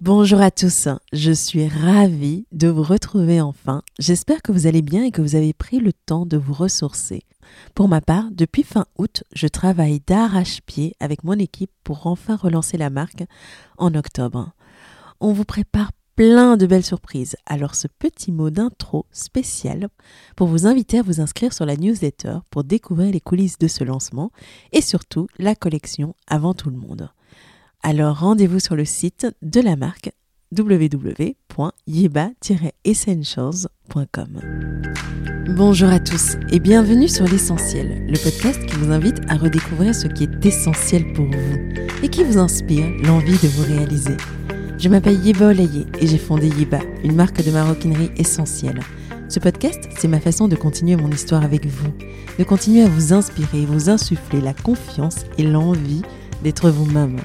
Bonjour à tous, je suis ravie de vous retrouver enfin. J'espère que vous allez bien et que vous avez pris le temps de vous ressourcer. Pour ma part, depuis fin août, je travaille d'arrache-pied avec mon équipe pour enfin relancer la marque en octobre. On vous prépare plein de belles surprises, alors ce petit mot d'intro spécial pour vous inviter à vous inscrire sur la newsletter pour découvrir les coulisses de ce lancement et surtout la collection avant tout le monde. Alors rendez-vous sur le site de la marque www.yeba-essentials.com. Bonjour à tous et bienvenue sur l'essentiel, le podcast qui vous invite à redécouvrir ce qui est essentiel pour vous et qui vous inspire l'envie de vous réaliser. Je m'appelle Yeba Olaye et j'ai fondé Yeba, une marque de maroquinerie essentielle. Ce podcast, c'est ma façon de continuer mon histoire avec vous, de continuer à vous inspirer vous insuffler la confiance et l'envie d'être vous-même.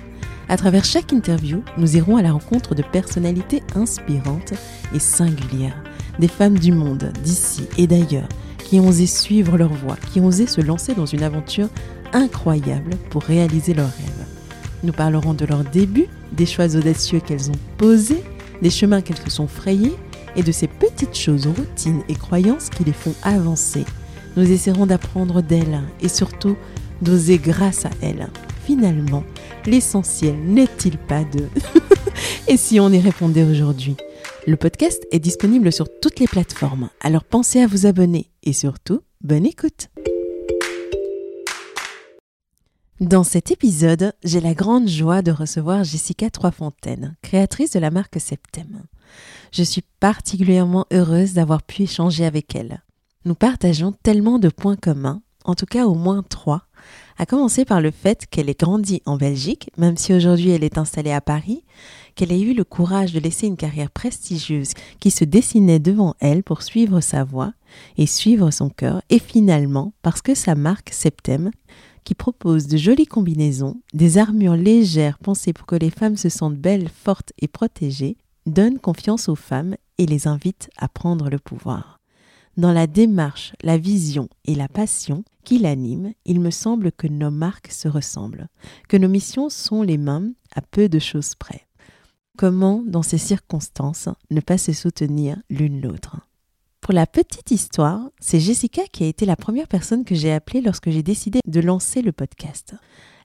À travers chaque interview, nous irons à la rencontre de personnalités inspirantes et singulières, des femmes du monde, d'ici et d'ailleurs, qui ont osé suivre leur voie, qui ont osé se lancer dans une aventure incroyable pour réaliser leurs rêves. Nous parlerons de leurs débuts, des choix audacieux qu'elles ont posés, des chemins qu'elles se sont frayés et de ces petites choses, routines et croyances qui les font avancer. Nous essaierons d'apprendre d'elles et surtout d'oser grâce à elles. Finalement, l'essentiel n'est-il pas de... Et si on y répondait aujourd'hui? Le podcast est disponible sur toutes les plateformes, alors pensez à vous abonner et surtout, bonne écoute Dans cet épisode, j'ai la grande joie de recevoir Jessica Troisfontaine, créatrice de la marque Septem. Je suis particulièrement heureuse d'avoir pu échanger avec elle. Nous partageons tellement de points communs, en tout cas au moins trois, à commencer par le fait qu'elle ait grandi en Belgique, même si aujourd'hui elle est installée à Paris, qu'elle ait eu le courage de laisser une carrière prestigieuse qui se dessinait devant elle pour suivre sa voie et suivre son cœur, et finalement parce que sa marque Septem, qui propose de jolies combinaisons, des armures légères pensées pour que les femmes se sentent belles, fortes et protégées, donne confiance aux femmes et les invite à prendre le pouvoir. Dans la démarche, la vision et la passion qui l'animent, il me semble que nos marques se ressemblent, que nos missions sont les mêmes à peu de choses près. Comment, dans ces circonstances, ne pas se soutenir l'une l'autre? Pour la petite histoire, c'est Jessica qui a été la première personne que j'ai appelée lorsque j'ai décidé de lancer le podcast.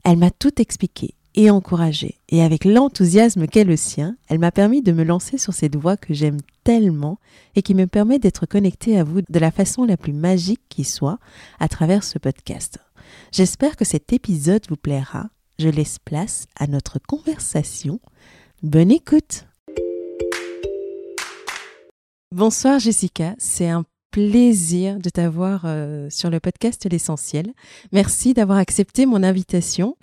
Elle m'a tout expliqué et encouragée. Et avec l'enthousiasme qu'est le sien, elle m'a permis de me lancer sur cette voie que j'aime tellement et qui me permet d'être connectée à vous de la façon la plus magique qui soit à travers ce podcast. J'espère que cet épisode vous plaira. Je laisse place à notre conversation. Bonne écoute Bonsoir Jessica, c'est un plaisir de t'avoir euh, sur le podcast L'essentiel. Merci d'avoir accepté mon invitation.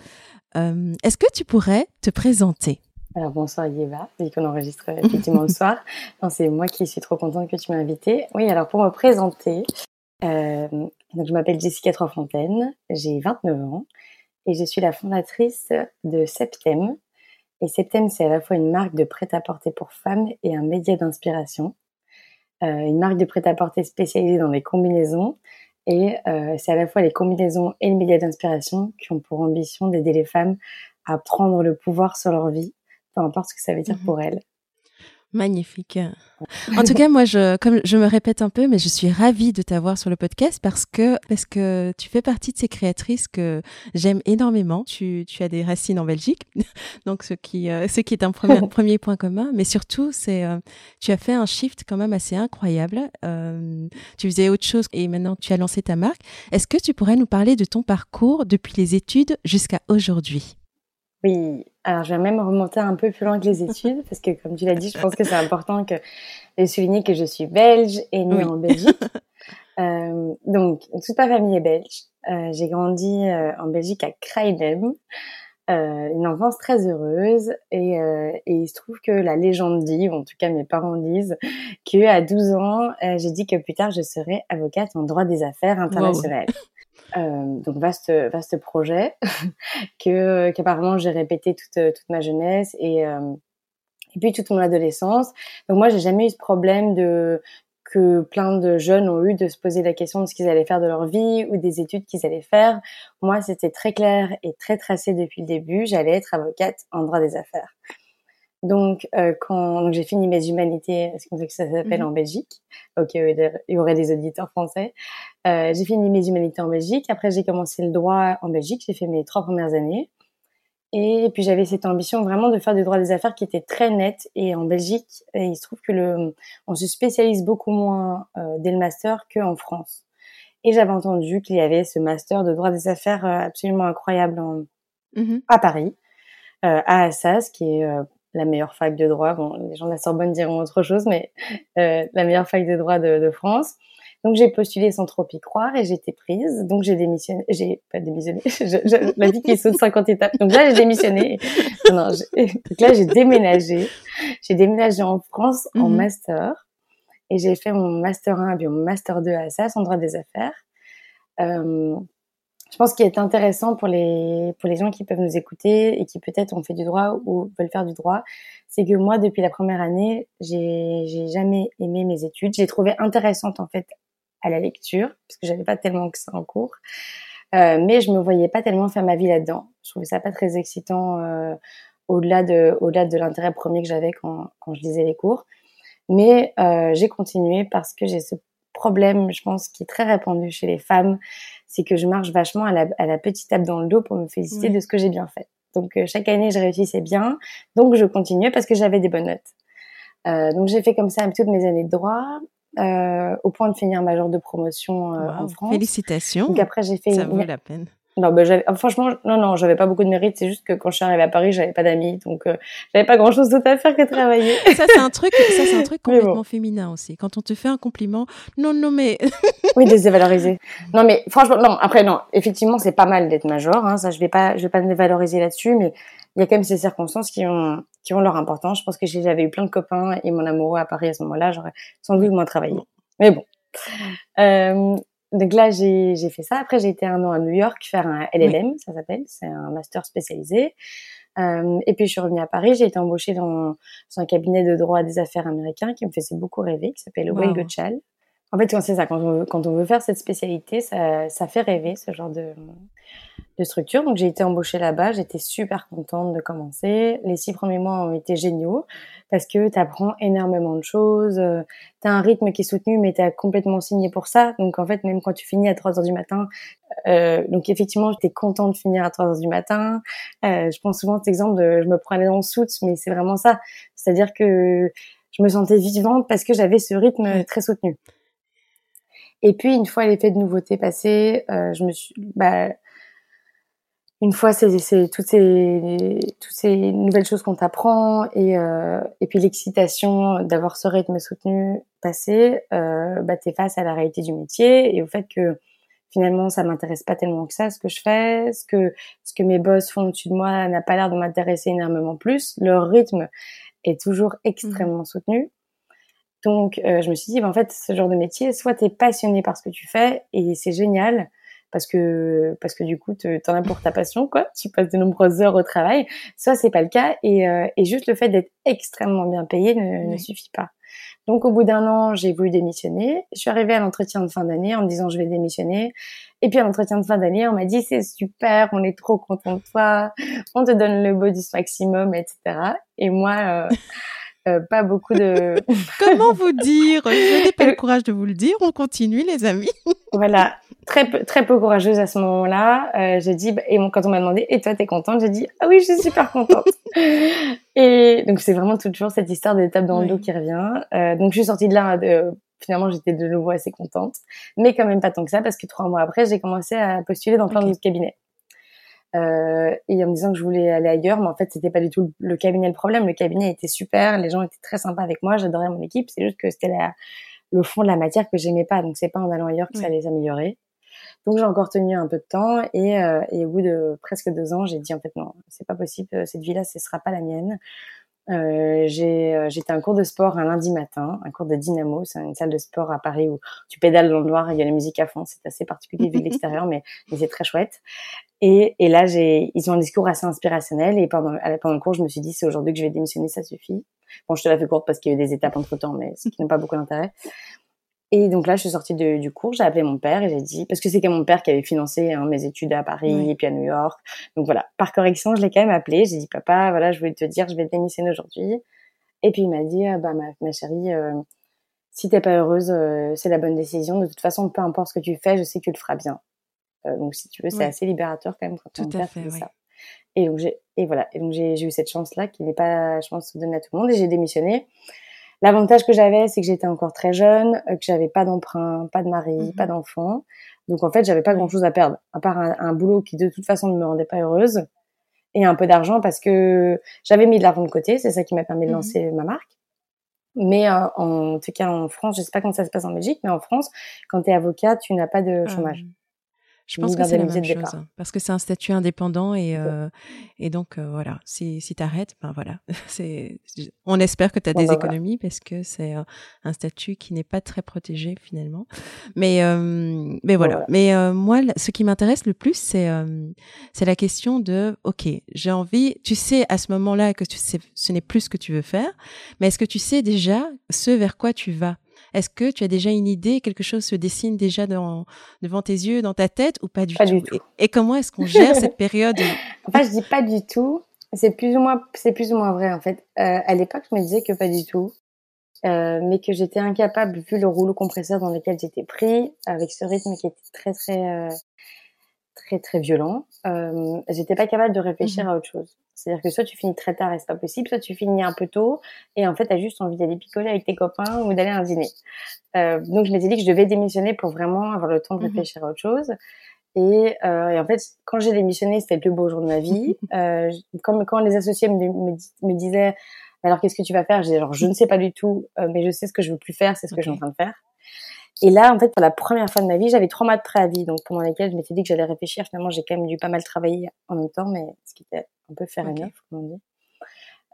Euh, est-ce que tu pourrais te présenter? Alors bonsoir Yeva, vu qu'on enregistre effectivement le soir. c'est moi qui suis trop contente que tu m'aies invitée. Oui, alors pour me présenter, euh, donc je m'appelle Jessica Troisfontaine, j'ai 29 ans et je suis la fondatrice de Septem. Et Septem, c'est à la fois une marque de prêt-à-porter pour femmes et un média d'inspiration. Euh, une marque de prêt-à-porter spécialisée dans les combinaisons et euh, c'est à la fois les combinaisons et les médias d'inspiration qui ont pour ambition d'aider les femmes à prendre le pouvoir sur leur vie, peu importe ce que ça veut dire mmh pour elles. Magnifique. En tout cas, moi, je, comme je me répète un peu, mais je suis ravie de t'avoir sur le podcast parce que, parce que tu fais partie de ces créatrices que j'aime énormément. Tu, tu as des racines en Belgique, donc ce qui, euh, ce qui est un premier, premier point commun, mais surtout, c'est, euh, tu as fait un shift quand même assez incroyable. Euh, tu faisais autre chose et maintenant tu as lancé ta marque. Est-ce que tu pourrais nous parler de ton parcours depuis les études jusqu'à aujourd'hui? Oui, alors je vais même remonter un peu plus loin que les études, parce que comme tu l'as dit, je pense que c'est important que, de souligner que je suis belge et née en Belgique. Euh, donc, toute ma famille est belge. Euh, j'ai grandi euh, en Belgique à Kreidem, euh, une enfance très heureuse. Et, euh, et, il se trouve que la légende dit, ou en tout cas mes parents disent, que à 12 ans, j'ai dit que plus tard je serais avocate en droit des affaires internationales. Euh, donc vaste vaste projet que qu'apparemment j'ai répété toute toute ma jeunesse et euh, et puis toute mon adolescence. Donc moi j'ai jamais eu ce problème de que plein de jeunes ont eu de se poser la question de ce qu'ils allaient faire de leur vie ou des études qu'ils allaient faire. Moi, c'était très clair et très tracé depuis le début. J'allais être avocate en droit des affaires. Donc, euh, quand j'ai fini mes humanités, c'est comme ça que ça s'appelle mhm. en Belgique. Ok, il y aurait des auditeurs français. Euh, j'ai fini mes humanités en Belgique. Après, j'ai commencé le droit en Belgique. J'ai fait mes trois premières années. Et puis j'avais cette ambition vraiment de faire du droit des affaires qui était très net. Et en Belgique, il se trouve que le, on se spécialise beaucoup moins euh, dès le master qu'en France. Et j'avais entendu qu'il y avait ce master de droit des affaires euh, absolument incroyable en, mhm. à Paris, euh, à Assas, qui est euh, la meilleure fac de droit. Bon, les gens de la Sorbonne diront autre chose, mais euh, la meilleure fac de droit de, de France. Donc j'ai postulé sans trop y croire et j'ai été prise. Donc j'ai démissionné, j'ai pas démissionné, la vie qui saute 50 étapes. Donc là j'ai démissionné. Non, donc là j'ai déménagé. J'ai déménagé en France en mhm. master et j'ai fait mon master 1 puis mon master 2 à Assas en droit des affaires. Euh, je pense qu'il est intéressant pour les pour les gens qui peuvent nous écouter et qui peut-être ont fait du droit ou veulent faire du droit, c'est que moi depuis la première année, j'ai j'ai jamais aimé mes études. J'ai trouvé intéressante en fait à la lecture parce que j'avais pas tellement que ça en cours, euh, mais je me voyais pas tellement faire ma vie là-dedans. Je trouvais ça pas très excitant euh, au-delà de au-delà de l'intérêt premier que j'avais quand quand je lisais les cours. Mais euh, j'ai continué parce que j'ai ce problème, je pense, qui est très répandu chez les femmes, c'est que je marche vachement à la, à la, petite tape dans le dos pour me féliciter de ce que j'ai bien fait. Donc euh, chaque année, je réussissais bien, donc je continuais parce que j'avais des bonnes notes. Euh, donc j'ai fait comme ça toutes mes années de droit, euh, au point de finir ma genre de promotion en France. Félicitations. Donc après j'ai fait. Ça vaut la peine. Non, ben j'avais, franchement, non, non, j'avais pas beaucoup de mérite. C'est juste que quand je suis arrivée à Paris, j'avais pas d'amis, donc euh, j'avais pas grand chose d'autre à faire que travailler. ça, c'est un truc, ça, c'est un truc complètement féminin aussi. Quand on te fait un compliment, non, non, mais. oui, dévaloriser. Non, mais franchement, non. Après, non. Effectivement, c'est pas mal d'être major. Hein, ça, je vais pas, je vais pas me dévaloriser là-dessus, mais il y a quand même ces circonstances qui ont, qui ont leur importance. Je pense que si j'avais eu plein de copains et mon amoureux à Paris à ce moment-là, j'aurais sans doute moins travaillé. Mais bon. Euh, donc là, j'ai fait ça. Après, j'ai été un an à New York faire un LLM, ça s'appelle. C'est un master spécialisé. Euh, et puis, je suis revenue à Paris. J'ai été embauchée dans, un cabinet de droit des affaires américain qui me faisait beaucoup rêver, qui s'appelle wow. Gotchal. En fait, c'est ça. Quand on, veut, quand on veut faire cette spécialité, ça, ça fait rêver, ce genre de, de structure. Donc, j'ai été embauchée là-bas. J'étais super contente de commencer. Les six premiers mois ont été géniaux parce que tu apprends énormément de choses. Euh, tu as un rythme qui est soutenu, mais tu as complètement signé pour ça. Donc, en fait, même quand tu finis à 3 heures du matin, euh, donc effectivement, j'étais contente de finir à 3 heures du matin. Euh, je pense souvent à cet exemple de je me prenais dans le soute, mais c'est vraiment ça. C'est-à-dire que je me sentais vivante parce que j'avais ce rythme très soutenu. Et puis une fois l'effet de nouveauté passé, euh, je me suis, bah, une fois c'est toutes ces toutes ces nouvelles choses qu'on t'apprend et euh, et puis l'excitation d'avoir ce rythme soutenu passé, euh, bah t'es face à la réalité du métier et au fait que finalement ça m'intéresse pas tellement que ça ce que je fais, ce que ce que mes boss font au-dessus de moi n'a pas l'air de m'intéresser énormément plus. Leur rythme est toujours mmh. extrêmement soutenu. Donc, euh, je me suis dit, bah, en fait, ce genre de métier, soit tu es passionné par ce que tu fais et c'est génial parce que parce que du coup, tu en as pour ta passion, quoi. Tu passes de nombreuses heures au travail. Soit c'est pas le cas et, euh, et juste le fait d'être extrêmement bien payé ne, ne suffit pas. Donc, au bout d'un an, j'ai voulu démissionner. Je suis arrivée à l'entretien de fin d'année en me disant je vais démissionner. Et puis à l'entretien de fin d'année, on m'a dit c'est super, on est trop content de toi, on te donne le bonus maximum, etc. Et moi. Euh, euh, pas beaucoup de. Comment vous dire? Je n'ai pas le courage de vous le dire. On continue, les amis. voilà, très peu, très peu courageuse à ce moment-là. Euh, j'ai dit, bah, et quand on m'a demandé, et toi, t'es contente? J'ai dit, ah oui, je suis super contente. et donc c'est vraiment toujours cette histoire d'étape dans le dos qui revient. Euh, donc je suis sortie de là. De, finalement, j'étais de nouveau assez contente, mais quand même pas tant que ça parce que trois mois après, j'ai commencé à postuler dans plein d'autres cabinets euh, et en me disant que je voulais aller ailleurs, mais en fait c'était pas du tout le cabinet le problème. Le cabinet était super, les gens étaient très sympas avec moi, j'adorais mon équipe. C'est juste que c'était le fond de la matière que j'aimais pas, donc c'est pas en allant ailleurs que ça allait s'améliorer. Donc j'ai encore tenu un peu de temps et, euh, et au bout de presque deux ans, j'ai dit en fait non, c'est pas possible, cette vie-là, ce sera pas la mienne. Euh, j'ai euh, j'étais un cours de sport un lundi matin, un cours de dynamo, c'est une salle de sport à Paris où tu pédales dans le noir, il y a la musique à fond, c'est assez particulier vu de l'extérieur, mais, mais c'est très chouette. Et, et là, j'ai ils ont un discours assez inspirationnel et pendant pendant le cours, je me suis dit c'est aujourd'hui que je vais démissionner, ça suffit. Bon, je te la fais courte parce qu'il y a eu des étapes entre temps, mais ce qui n'a pas beaucoup d'intérêt. Et donc là, je suis sortie du cours, j'ai appelé mon père et j'ai dit, parce que c'est quand mon père qui avait financé hein, mes études à Paris et puis à New York. Donc voilà, par correction, je l'ai quand même appelé. J'ai dit, papa, voilà, je voulais te dire, je vais démissionner aujourd'hui. Et puis il m'a dit, ah, bah ma, ma chérie, euh, si t'es pas heureuse, euh, c'est la bonne décision. De toute façon, peu importe ce que tu fais, je sais que tu le feras bien. Euh, donc si tu veux, c'est assez libérateur quand même quand Tout ton père fait, ça. Et donc j'ai et voilà, et donc j'ai eu cette chance là qui n'est pas, je pense, donnée à tout le monde et j'ai démissionné. L'avantage que j'avais, c'est que j'étais encore très jeune, euh, que j'avais pas d'emprunt, pas de mari, mmh pas d'enfant. Donc en fait, j'avais pas grand chose à perdre, à part un, un, boulot qui de toute façon ne me rendait pas heureuse et un peu d'argent parce que j'avais mis de l'argent de côté. C'est ça qui m'a permis de mmh lancer ma marque. Mais euh, en tout cas en France, je sais pas comment ça se passe en Belgique, mais en France, quand tu es avocat, tu n'as pas de chômage. Je pense que c'est la même chose, hein, parce que c'est un statut indépendant et, euh, et donc euh, voilà, si, si tu arrêtes, ben voilà, on espère que tu as des bah, économies parce que c'est euh, un statut qui n'est pas très protégé finalement. Mais, euh, mais voilà, mais moi, ce qui m'intéresse le plus, c'est c'est la question de, ok, j'ai envie, tu sais à ce moment-là que tu sais, ce n'est plus ce que tu veux faire, mais est-ce que tu sais déjà ce vers quoi tu vas? Est-ce que tu as déjà une idée, quelque chose se dessine déjà dans, devant tes yeux, dans ta tête ou pas du tout, Et, comment est-ce qu'on gère cette période Enfin, je dis pas du tout. C'est plus ou moins, c'est plus ou moins vrai en fait. Euh, à l'époque, je me disais que pas du tout, euh, mais que j'étais incapable vu le rouleau compresseur dans lequel j'étais pris, avec ce rythme qui était très très euh, très très violent. Euh, j'étais pas capable de réfléchir mmh à autre chose. C'est-à-dire que soit tu finis très tard et c'est pas possible, soit tu finis un peu tôt et en fait t'as juste envie d'aller picoler avec tes copains ou d'aller à un dîner. Euh, donc je m'étais dit que je devais démissionner pour vraiment avoir le temps de mmh réfléchir à autre chose. Et, euh, et en fait, quand j'ai démissionné, c'était le plus beau jour de ma vie. Euh, comme quand les associés me, me, disaient alors qu'est-ce que tu vas faire? J'ai genre je ne sais pas du tout, euh, mais je sais ce que je veux plus faire, c'est ce que je suis en train de faire. Et là, en fait, pour la première fois de ma vie, j'avais trois mois de préavis, donc pendant lesquels je m'étais dit que j'allais réfléchir. Finalement, j'ai quand même dû pas mal travailler en même temps, mais ce qui était un peu faire offre, comme on dit.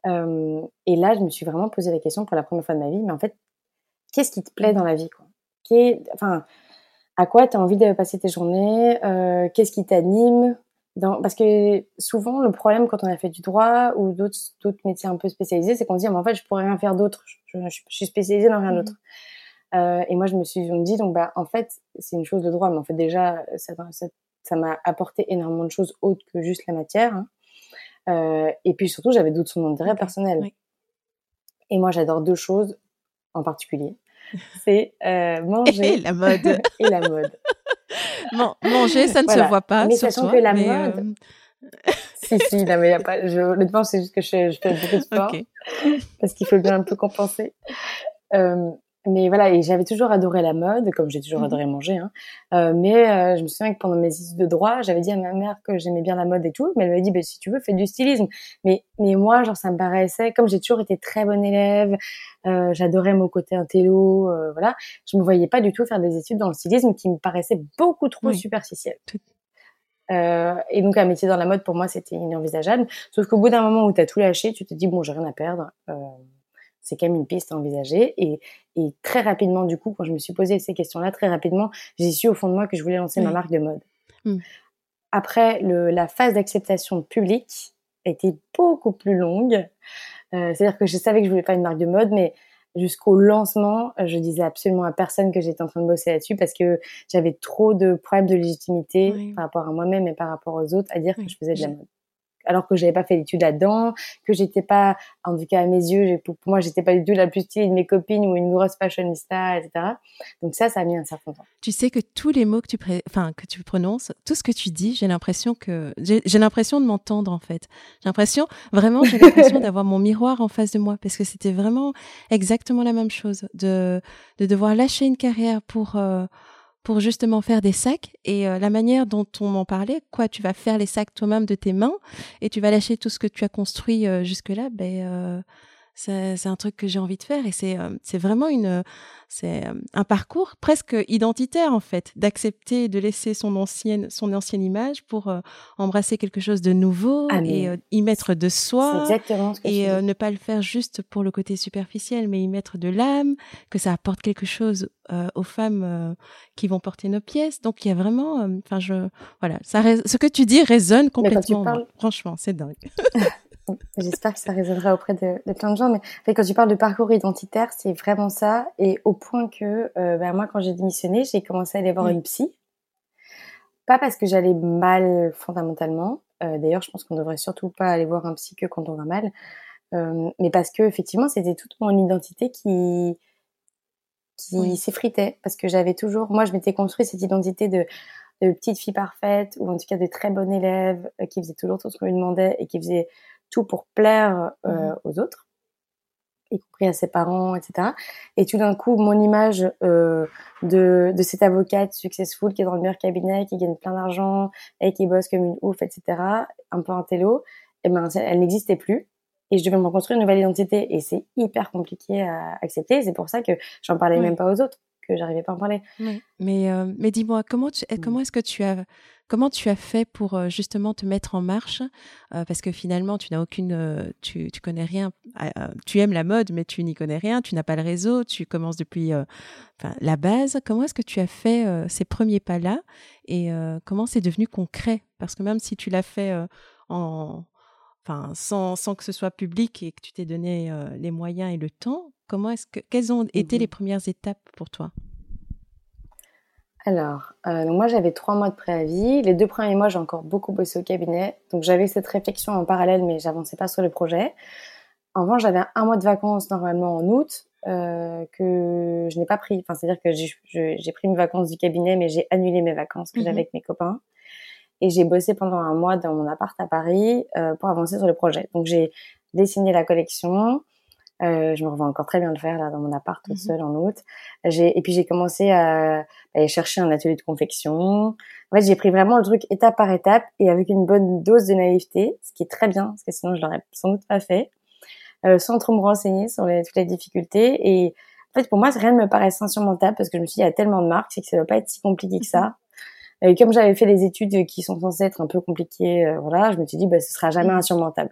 Euh, et là, je me suis vraiment posé la question pour la première fois de ma vie, mais en fait, qu'est-ce qui te plaît mmh. dans la vie, quoi? Enfin, à quoi tu as envie de passer tes journées? Euh, Qu'est-ce qui t'anime? Dans... Parce que souvent, le problème quand on a fait du droit ou d'autres métiers un peu spécialisés, c'est qu'on se dit, mais en fait, je pourrais rien faire d'autre. Je, suis spécialisée dans rien mmh. Euh, et moi, je me suis dit, donc, bah, en fait, c'est une chose de droit, mais en fait, déjà, ça m'a apporté énormément de choses autres que juste la matière. Hein. Euh, et puis surtout, j'avais d'autres son intérêt personnel. Et moi, j'adore deux choses en particulier. C'est euh, manger et la mode. et la mode. manger, ça ne se voit pas. Mais sur sachant que la mode. si, si, non, mais y a pas. Je, honnêtement, c'est juste que je, je, fais beaucoup de sport. Parce qu'il faut bien un peu compenser. Euh, mais voilà, et j'avais toujours adoré la mode, comme j'ai toujours mmh adoré manger. Hein. Euh, mais euh, je me souviens que pendant mes études de droit, j'avais dit à ma mère que j'aimais bien la mode et tout, mais elle m'avait dit, bah, si tu veux, fais du stylisme. Mais mais moi, genre, ça me paraissait, comme j'ai toujours été très bonne élève, euh, j'adorais mon côté intello, euh, voilà, je me voyais pas du tout faire des études dans le stylisme qui me paraissait beaucoup trop superficiel. Euh, et donc un métier dans la mode pour moi c'était inenvisageable. Sauf qu'au bout d'un moment où tu as tout lâché, tu te dis bon j'ai rien à perdre. Euh, c'est quand même une piste à envisager. Et, et, très rapidement, du coup, quand je me suis posé ces questions-là, très rapidement, j'ai su au fond de moi que je voulais lancer ma marque de mode. Mmh. Après, le, la phase d'acceptation publique était beaucoup plus longue. Euh, C'est-à-dire que je savais que je voulais faire une marque de mode, mais jusqu'au lancement, je disais absolument à personne que j'étais en train de bosser là-dessus parce que j'avais trop de problèmes de légitimité par rapport à moi-même et par rapport aux autres à dire que je faisais de la mode alors que j'avais pas fait d'études là-dedans, que j'étais pas, en tout cas à mes yeux, pour, moi, j'étais pas du tout la plus stylée de mes copines ou une grosse fashionista, etc. Donc ça, ça a mis un certain temps. Tu sais que tous les mots que tu, que tu prononces, tout ce que tu dis, j'ai l'impression que, j'ai l'impression de m'entendre, en fait. J'ai l'impression, vraiment, j'ai l'impression d'avoir mon miroir en face de moi parce que c'était vraiment exactement la même chose de, de devoir lâcher une carrière pour, euh, pour justement faire des sacs. Et euh, la manière dont on m'en parlait, quoi, tu vas faire les sacs toi-même de tes mains et tu vas lâcher tout ce que tu as construit euh, jusque-là, ben euh, c'est un truc que j'ai envie de faire et c'est c'est vraiment une c'est un parcours presque identitaire en fait d'accepter de laisser son ancienne son ancienne image pour embrasser quelque chose de nouveau ah, et y mettre de soi exactement ce que et ne pas le faire juste pour le côté superficiel mais y mettre de l'âme que ça apporte quelque chose aux femmes qui vont porter nos pièces. Donc il y a vraiment enfin je voilà ça ce que tu dis résonne complètement franchement c'est dingue J'espère que ça résonnera auprès de, de, plein de gens. Mais quand tu parles de parcours identitaire, c'est vraiment ça. Et au point que euh, bah, moi, quand j'ai démissionné, j'ai commencé à aller voir une psy. Pas parce que j'allais mal fondamentalement. Euh, D'ailleurs, je pense qu'on devrait surtout pas aller voir un psy que quand on va mal. Euh, mais parce que effectivement, c'était toute mon identité qui qui s'effritait parce que j'avais toujours, moi, je m'étais construit cette identité de de petite fille parfaite ou en tout cas des très bonnes élèves euh, qui faisaient toujours tout ce qu'on lui demandait et qui faisaient tout pour plaire euh, mmh aux autres, y compris à ses parents, etc. Et tout d'un coup, mon image euh, de, de cette avocate successful qui est dans le meilleur cabinet, qui gagne plein d'argent et qui bosse comme une ouf, etc., un peu un télo, et ben, elle n'existait plus et je devais me reconstruire une nouvelle identité et c'est hyper compliqué à accepter c'est pour ça que j'en parlais même pas aux autres que j'arrivais pas à en parler. Mais, euh, mais dis-moi, comment, mmh. comment est-ce que tu as, comment tu as fait pour euh, justement te mettre en marche euh, Parce que finalement, tu n'as aucune, tu, tu connais rien. tu aimes la mode, mais tu n'y connais rien. Tu n'as pas le réseau. Tu commences depuis la base. Comment est-ce que tu as fait ces premiers pas-là et comment c'est devenu concret? Parce que même si tu l'as fait en Enfin, sans, sans, que ce soit public et que tu t'es donné les moyens et le temps, Comment est-ce que, quelles ont été les mmh premières étapes pour toi? Alors, euh, moi j'avais trois mois de préavis. Les deux premiers mois, j'ai encore beaucoup bossé au cabinet. Donc j'avais cette réflexion en parallèle, mais j'avançais pas sur le projet. En revanche, j'avais un mois de vacances normalement en août euh, que je n'ai pas pris. Enfin, c'est-à-dire que j'ai pris mes vacances du cabinet, mais j'ai annulé mes vacances que j'avais mmh avec mes copains. Et j'ai bossé pendant un mois dans mon appart à Paris euh, pour avancer sur le projet. Donc j'ai dessiné la collection, euh, je me revois encore très bien le faire là dans mon appart toute mmh seule en août. J'ai et puis j'ai commencé à, aller chercher un atelier de confection. En fait, j'ai pris vraiment le truc étape par étape et avec une bonne dose de naïveté, ce qui est très bien parce que sinon je l'aurais sans doute pas fait, euh, sans trop me renseigner sur les, toutes les difficultés. Et en fait, pour moi, rien ne me paraît insurmontable parce que je me suis dit, il y a tellement de marques, c'est que ça doit pas être si compliqué que ça. Mmh et comme j'avais fait des études qui sont censées être un peu compliquées, euh, voilà, je me suis dit, bah, ce sera jamais mmh. insurmontable.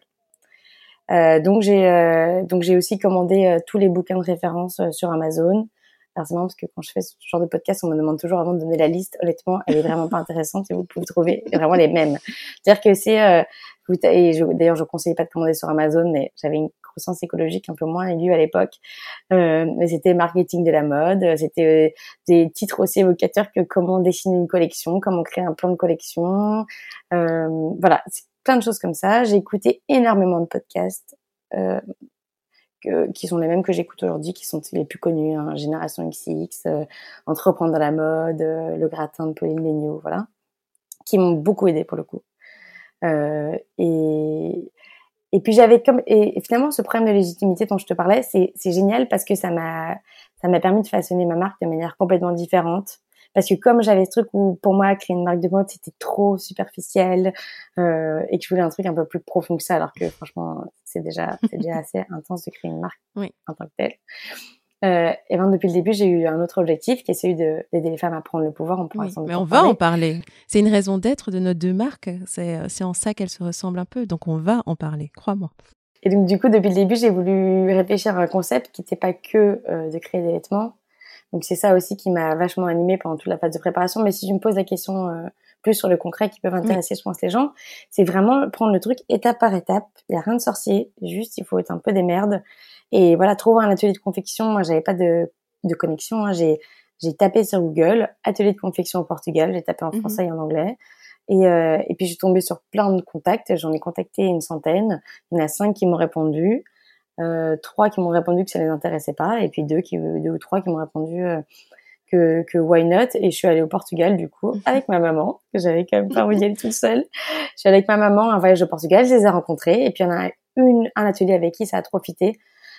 Euh, donc j'ai euh, donc j'ai aussi commandé euh, tous les bouquins de référence sur Amazon. Alors parce que quand je fais ce genre de podcast, on me demande toujours avant de donner la liste. Honnêtement, elle est vraiment pas intéressante et vous pouvez trouver vraiment les mêmes. C'est-à-dire que c'est euh, et d'ailleurs je conseille pas de commander sur Amazon, mais j'avais une conscience écologique un peu moins aiguë à l'époque. Euh, mais c'était marketing de la mode, c'était des titres aussi évocateurs que comment dessiner une collection, comment créer un plan de collection. Euh, voilà, plein de choses comme ça. J'ai écouté énormément de podcasts euh, que, qui sont les mêmes que j'écoute aujourd'hui, qui sont les plus connus, hein, Génération XX, euh, Entreprendre la mode, euh, Le gratin de Pauline Léniaud, voilà, qui m'ont beaucoup aidé pour le coup. Euh, et, et puis j'avais comme et, finalement ce problème de légitimité dont je te parlais, c'est génial parce que ça m'a ça m'a permis de façonner ma marque de manière complètement différente parce que comme j'avais ce truc où pour moi créer une marque de mode c'était trop superficiel euh, et que je voulais un truc un peu plus profond que ça alors que franchement c'est déjà c'est déjà assez intense de créer une marque en tant que telle. Euh, et ben depuis le début j'ai eu un autre objectif qui est celui d'aider les femmes à prendre le pouvoir on pourra mais on va en parler. c'est une raison d'être de nos deux marques. C'est c'est en ça qu'elles se ressemblent un peu. Donc on va en parler crois-moi. Et donc du coup depuis le début j'ai voulu réfléchir à un concept qui n'était pas que euh, de créer des vêtements donc c'est ça aussi qui m'a vachement animée pendant toute la phase de préparation. Mais si je me pose la question euh, plus sur le concret qui peut intéresser, je pense, les gens, c'est vraiment prendre le truc étape par étape. Il y a rien de sorcier, juste il faut être un peu des merdes. Et voilà, trouver un atelier de confection. Moi, j'avais pas de, de connexion. Hein. J'ai j'ai tapé sur Google atelier de confection au Portugal. J'ai tapé en mmh français et en anglais. Et, euh, et puis je suis tombée sur plein de contacts. J'en ai contacté une centaine. Il y en a cinq qui m'ont répondu euh, trois qui m'ont répondu que ça les intéressait pas, et puis deux, qui, deux ou trois qui m'ont répondu euh, que, que why not? Et je suis allée au Portugal du coup mhm. avec ma maman, que j'avais quand même pas envie d'y aller toute seule. Je suis allée avec ma maman un voyage au Portugal, je les ai rencontrés, et puis il y en a une, un atelier avec qui ça a trop fité.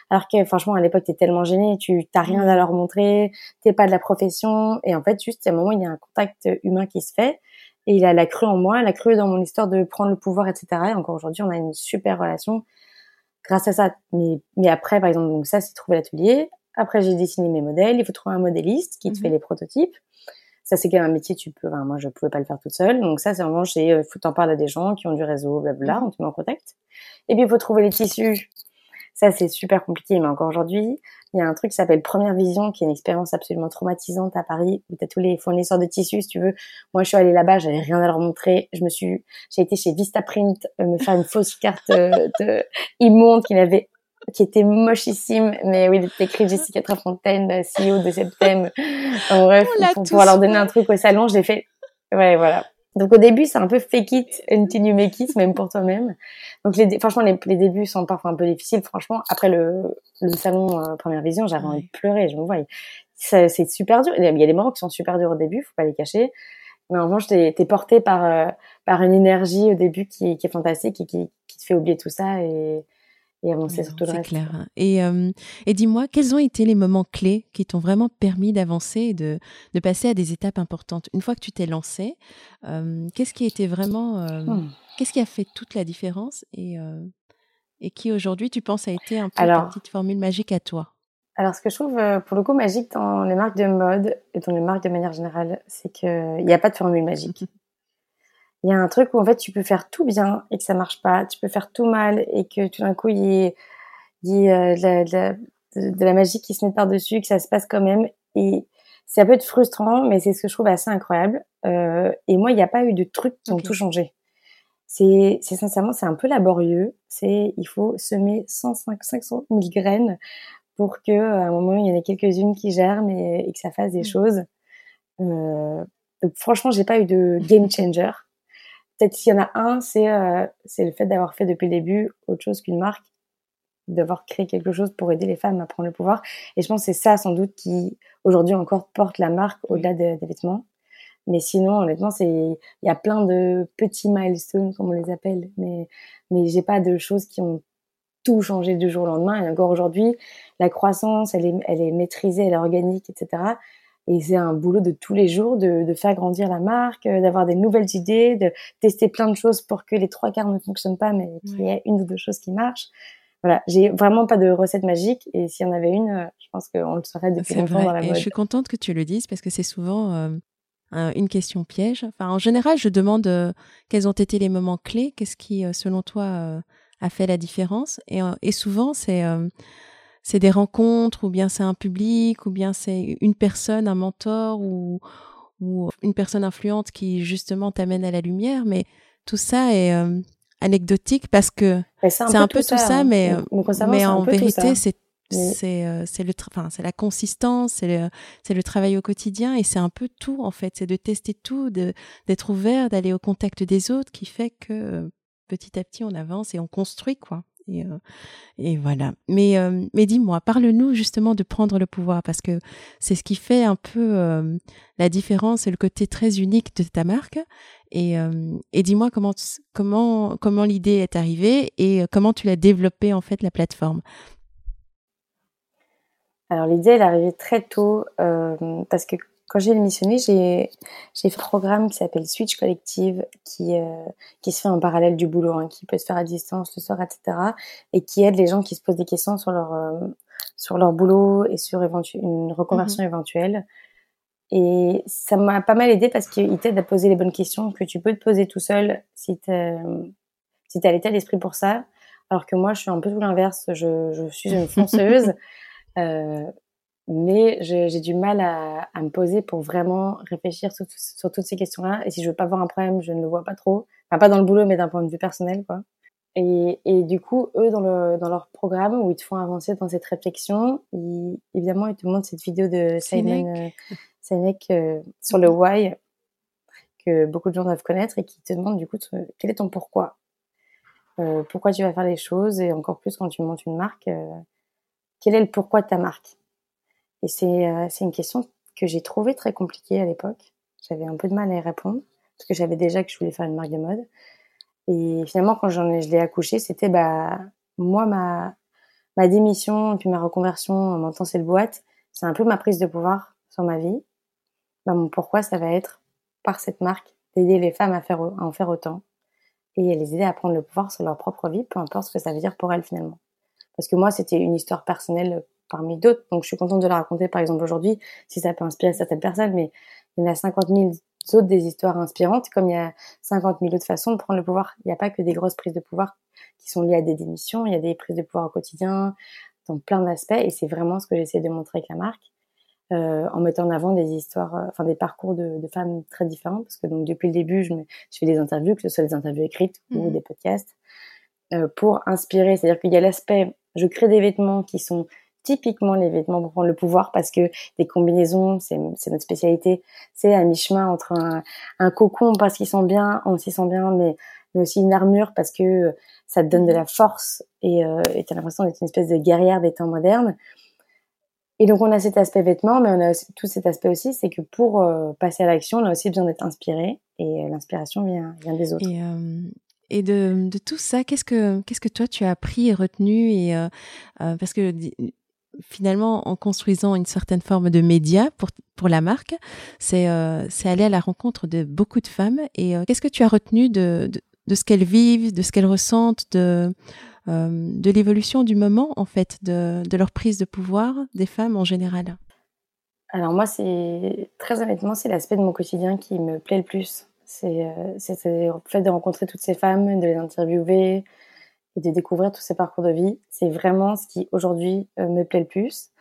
Alors que franchement à l'époque t'es tellement gênée, tu t'as rien à leur montrer, t'es pas de la profession, et en fait juste à un moment il y a un contact humain qui se fait. Et il a, la cru en moi, elle a cru dans mon histoire de prendre le pouvoir, etc. Et encore aujourd'hui, on a une super relation grâce à ça. Mais, mais après, par exemple, donc ça, c'est trouver l'atelier. Après, j'ai dessiné mes modèles. Il faut trouver un modéliste qui te fait mhm. les prototypes. Ça, c'est quand même un métier, tu peux, enfin, moi, je pouvais pas le faire toute seule. Donc ça, c'est vraiment, il faut t'en parler à des gens qui ont du réseau, blabla, mhm. on te met en contact. Et puis, il faut trouver les tissus. Ça, c'est super compliqué. Mais encore aujourd'hui, il y a un truc qui s'appelle Première Vision, qui est une expérience absolument traumatisante à Paris, où tu as tous les fournisseurs de tissus, si tu veux. Moi, je suis allée là-bas, j'avais rien à leur montrer. Je me suis, j'ai été chez Vistaprint euh, me faire une fausse carte euh, de immonde qui n'avait qui était mochissime, mais oui, il était écrit Jessica Trafontaine, CEO de Septembre. En bref, pour pouvoir leur donner un truc au salon, je l'ai fait. Ouais, voilà. Donc au début, c'est un peu fake it until you make it, même pour toi-même. Donc les, franchement, les, les, débuts sont parfois un peu difficiles. Franchement, après le, le salon euh, Première Vision, j'avais envie de pleurer. Je me vois, c'est super dur. Il y a des moments qui sont super durs au début, faut pas les cacher. Mais en revanche, t'es es porté par euh, par une énergie au début qui, qui est fantastique et qui, qui te fait oublier tout ça et et avancer sur tout le reste. clair. Hein. Et, euh, et dis-moi, quels ont été les moments clés qui t'ont vraiment permis d'avancer et de, de, passer à des étapes importantes? Une fois que tu t'es lancé, euh, qu'est-ce qui était vraiment, euh, hmm. qu'est-ce qui a fait toute la différence? Et, et qui aujourd'hui tu penses a été un peu Alors, ta petite formule magique à toi? Alors, ce que je trouve pour le coup magique dans les marques de mode et dans les marques de manière générale, c'est qu'il n'y a pas de formule magique. il y a un truc où en fait tu peux faire tout bien et que ça marche pas, tu peux faire tout mal et que tout d'un coup il y, a, il euh, de, la, de, la, de, la, magie qui se met par dessus, que ça se passe quand même et ça peut être frustrant, mais c'est ce que je trouve assez incroyable. Euh, et moi, il n'y a pas eu de trucs qui ont tout changé. C'est, c'est sincèrement, c'est un peu laborieux. C'est, il faut semer 105, 500 000 graines pour que à un moment il y en ait quelques-unes qui germent et, que ça fasse des mmh. choses. Euh, donc franchement, j'ai pas eu de game changer peut-être s'il y en a un, c'est euh, c'est le fait d'avoir fait depuis le début autre chose qu'une marque, d'avoir créé quelque chose pour aider les femmes à prendre le pouvoir. Et je pense que c'est ça sans doute qui aujourd'hui encore porte la marque au-delà des, vêtements. Mais sinon, honnêtement, c'est il y a plein de petits milestones comme on les appelle, mais mais j'ai pas de choses qui ont tout changé du jour au lendemain. Et encore aujourd'hui, la croissance, elle est, elle est maîtrisée, elle est organique, etc. Et c'est un boulot de tous les jours de, de faire grandir la marque, euh, d'avoir des nouvelles idées, de tester plein de choses pour que les trois quarts ne fonctionnent pas, mais qu'il y ait une ou deux choses qui marchent. Voilà, j'ai vraiment pas de recette magique et s'il y en avait une, euh, je pense qu'on le saurait depuis longtemps vrai. dans la mode. Et je suis contente que tu le dises parce que c'est souvent euh, une question piège. Enfin, en général, je demande quels ont été les moments clés, qu'est-ce qui, selon toi, a fait la différence. Et, et souvent, c'est c'est des rencontres, ou bien c'est un public, ou bien c'est une personne, un mentor, ou, ou une personne influente qui justement t'amène à la lumière. Mais tout ça est euh, anecdotique parce que c'est un, peu, tout ça, hein. mais, mais en vérité, c'est c'est euh, le enfin c'est la consistance c'est le c'est le travail au quotidien et c'est un peu tout en fait c'est de tester tout de d'être ouvert d'aller au contact des autres qui fait que euh, petit à petit on avance et on construit quoi et, euh, et voilà. Mais, euh, mais dis-moi, parle-nous justement de prendre le pouvoir parce que c'est ce qui fait un peu euh, la différence et le côté très unique de ta marque. Et, et dis-moi comment, comment, comment l'idée est arrivée et comment tu l'as développée en fait la plateforme. Alors l'idée elle est arrivée très tôt parce que quand j'ai démissionné, j'ai fait un programme qui s'appelle Switch Collective, qui euh, qui se fait en parallèle du boulot, hein, qui peut se faire à distance le soir, etc. Et qui aide les gens qui se posent des questions sur leur euh, sur leur boulot et sur une reconversion mhm. éventuelle. Et ça m'a pas mal aidé parce qu'il t'aide à poser les bonnes questions que tu peux te poser tout seul si t'as si t'as l'état d'esprit pour ça. Alors que moi, je suis un peu tout l'inverse. Je, je suis une fonceuse. euh, mais j'ai du mal à, à, me poser pour vraiment réfléchir sur, sur toutes ces questions-là. Et si je veux pas voir un problème, je ne le vois pas trop. Enfin, pas dans le boulot, mais d'un point de vue personnel, quoi. Et, et du coup, eux, dans, le, dans leur programme où ils te font avancer dans cette réflexion, ils, évidemment, ils te montrent cette vidéo de Simon Sinek euh, euh, sur le why que beaucoup de gens doivent connaître et qui te demandent du coup quel est ton pourquoi? Euh, pourquoi tu vas faire les choses? Et encore plus quand tu montes une marque, euh, quel est le pourquoi de ta marque? Et c'est euh, c'est une question que j'ai trouvée très compliquée à l'époque. J'avais un peu de mal à y répondre parce que j'avais déjà que je voulais faire une marque de mode. Et finalement, quand ai, je l'ai accouché, c'était bah moi ma ma démission puis ma reconversion en montant cette boîte, c'est un peu ma prise de pouvoir sur ma vie. Bah, mon pourquoi, ça va être par cette marque d'aider les femmes à faire à en faire autant et les aider à prendre le pouvoir sur leur propre vie, peu importe ce que ça veut dire pour elles finalement. Parce que moi, c'était une histoire personnelle parmi d'autres. Donc je suis contente de la raconter par exemple aujourd'hui, si ça peut inspirer certaines personnes, mais il y en a 50 000 autres des histoires inspirantes, comme il y a 50 000 autres façons de prendre le pouvoir. Il n'y a pas que des grosses prises de pouvoir. qui sont liées à des démissions, il y a des prises de pouvoir au quotidien, dans plein d'aspects, et c'est vraiment ce que j'essaie de montrer avec la marque. Euh, en mettant en avant des histoires, euh, enfin des parcours de, de, femmes très différents, parce que donc depuis le début, je, me, je fais des interviews, que ce soit des interviews écrites ou mhm. des podcasts, euh, pour inspirer. C'est-à-dire qu'il y a l'aspect, je crée des vêtements qui sont typiquement les vêtements prendre le pouvoir, parce que des combinaisons, c'est notre spécialité, c'est à mi-chemin entre un, un, cocon parce qu'ils sent bien, on s'y sent bien, mais, aussi une armure parce que ça te donne de la force et euh, tu as l'impression d'être une espèce de guerrière des temps modernes. Et donc on a cet aspect vêtements, mais on a tout cet aspect aussi, c'est que pour euh, passer à l'action, on a aussi besoin d'être inspiré, et euh, l'inspiration vient, des autres. Et, euh, de, tout ça, qu'est-ce que qu'est-ce que toi tu as appris et retenu et parce que finalement, en construisant une certaine forme de média pour, pour la marque, c'est c'est aller à la rencontre de beaucoup de femmes. Et qu'est-ce que tu as retenu de, de, de ce qu'elles vivent, de ce qu'elles ressentent, de euh, de l'évolution du moment, en fait, de, de, leur prise de pouvoir des femmes en général? Alors moi, c'est très honnêtement, c'est l'aspect de mon quotidien qui me plaît le plus. C'est euh, le fait de rencontrer toutes ces femmes, de les interviewer et de découvrir tous ces parcours de vie. C'est vraiment ce qui aujourd'hui euh, me plaît le plus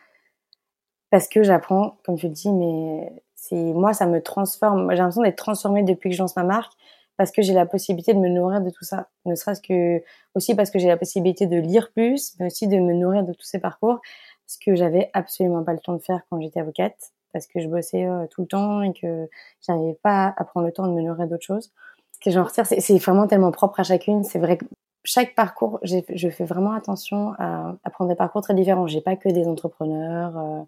parce que j'apprends, comme tu le dis, mais c'est moi, ça me transforme. J'ai l'impression d'être transformée depuis que je lance ma marque parce que j'ai la possibilité de me nourrir de tout ça. Ne serait-ce que aussi parce que j'ai la possibilité de lire plus, mais aussi de me nourrir de tous ces parcours, ce que j'avais absolument pas le temps de faire quand j'étais avocate, parce que je bossais euh, tout le temps et que j'arrivais pas à prendre le temps de me nourrir d'autres choses. Ce que j'en retire, c'est vraiment tellement propre à chacune. C'est vrai chaque parcours, je fais vraiment attention à, prendre des parcours très différents. J'ai pas que des entrepreneurs. Euh,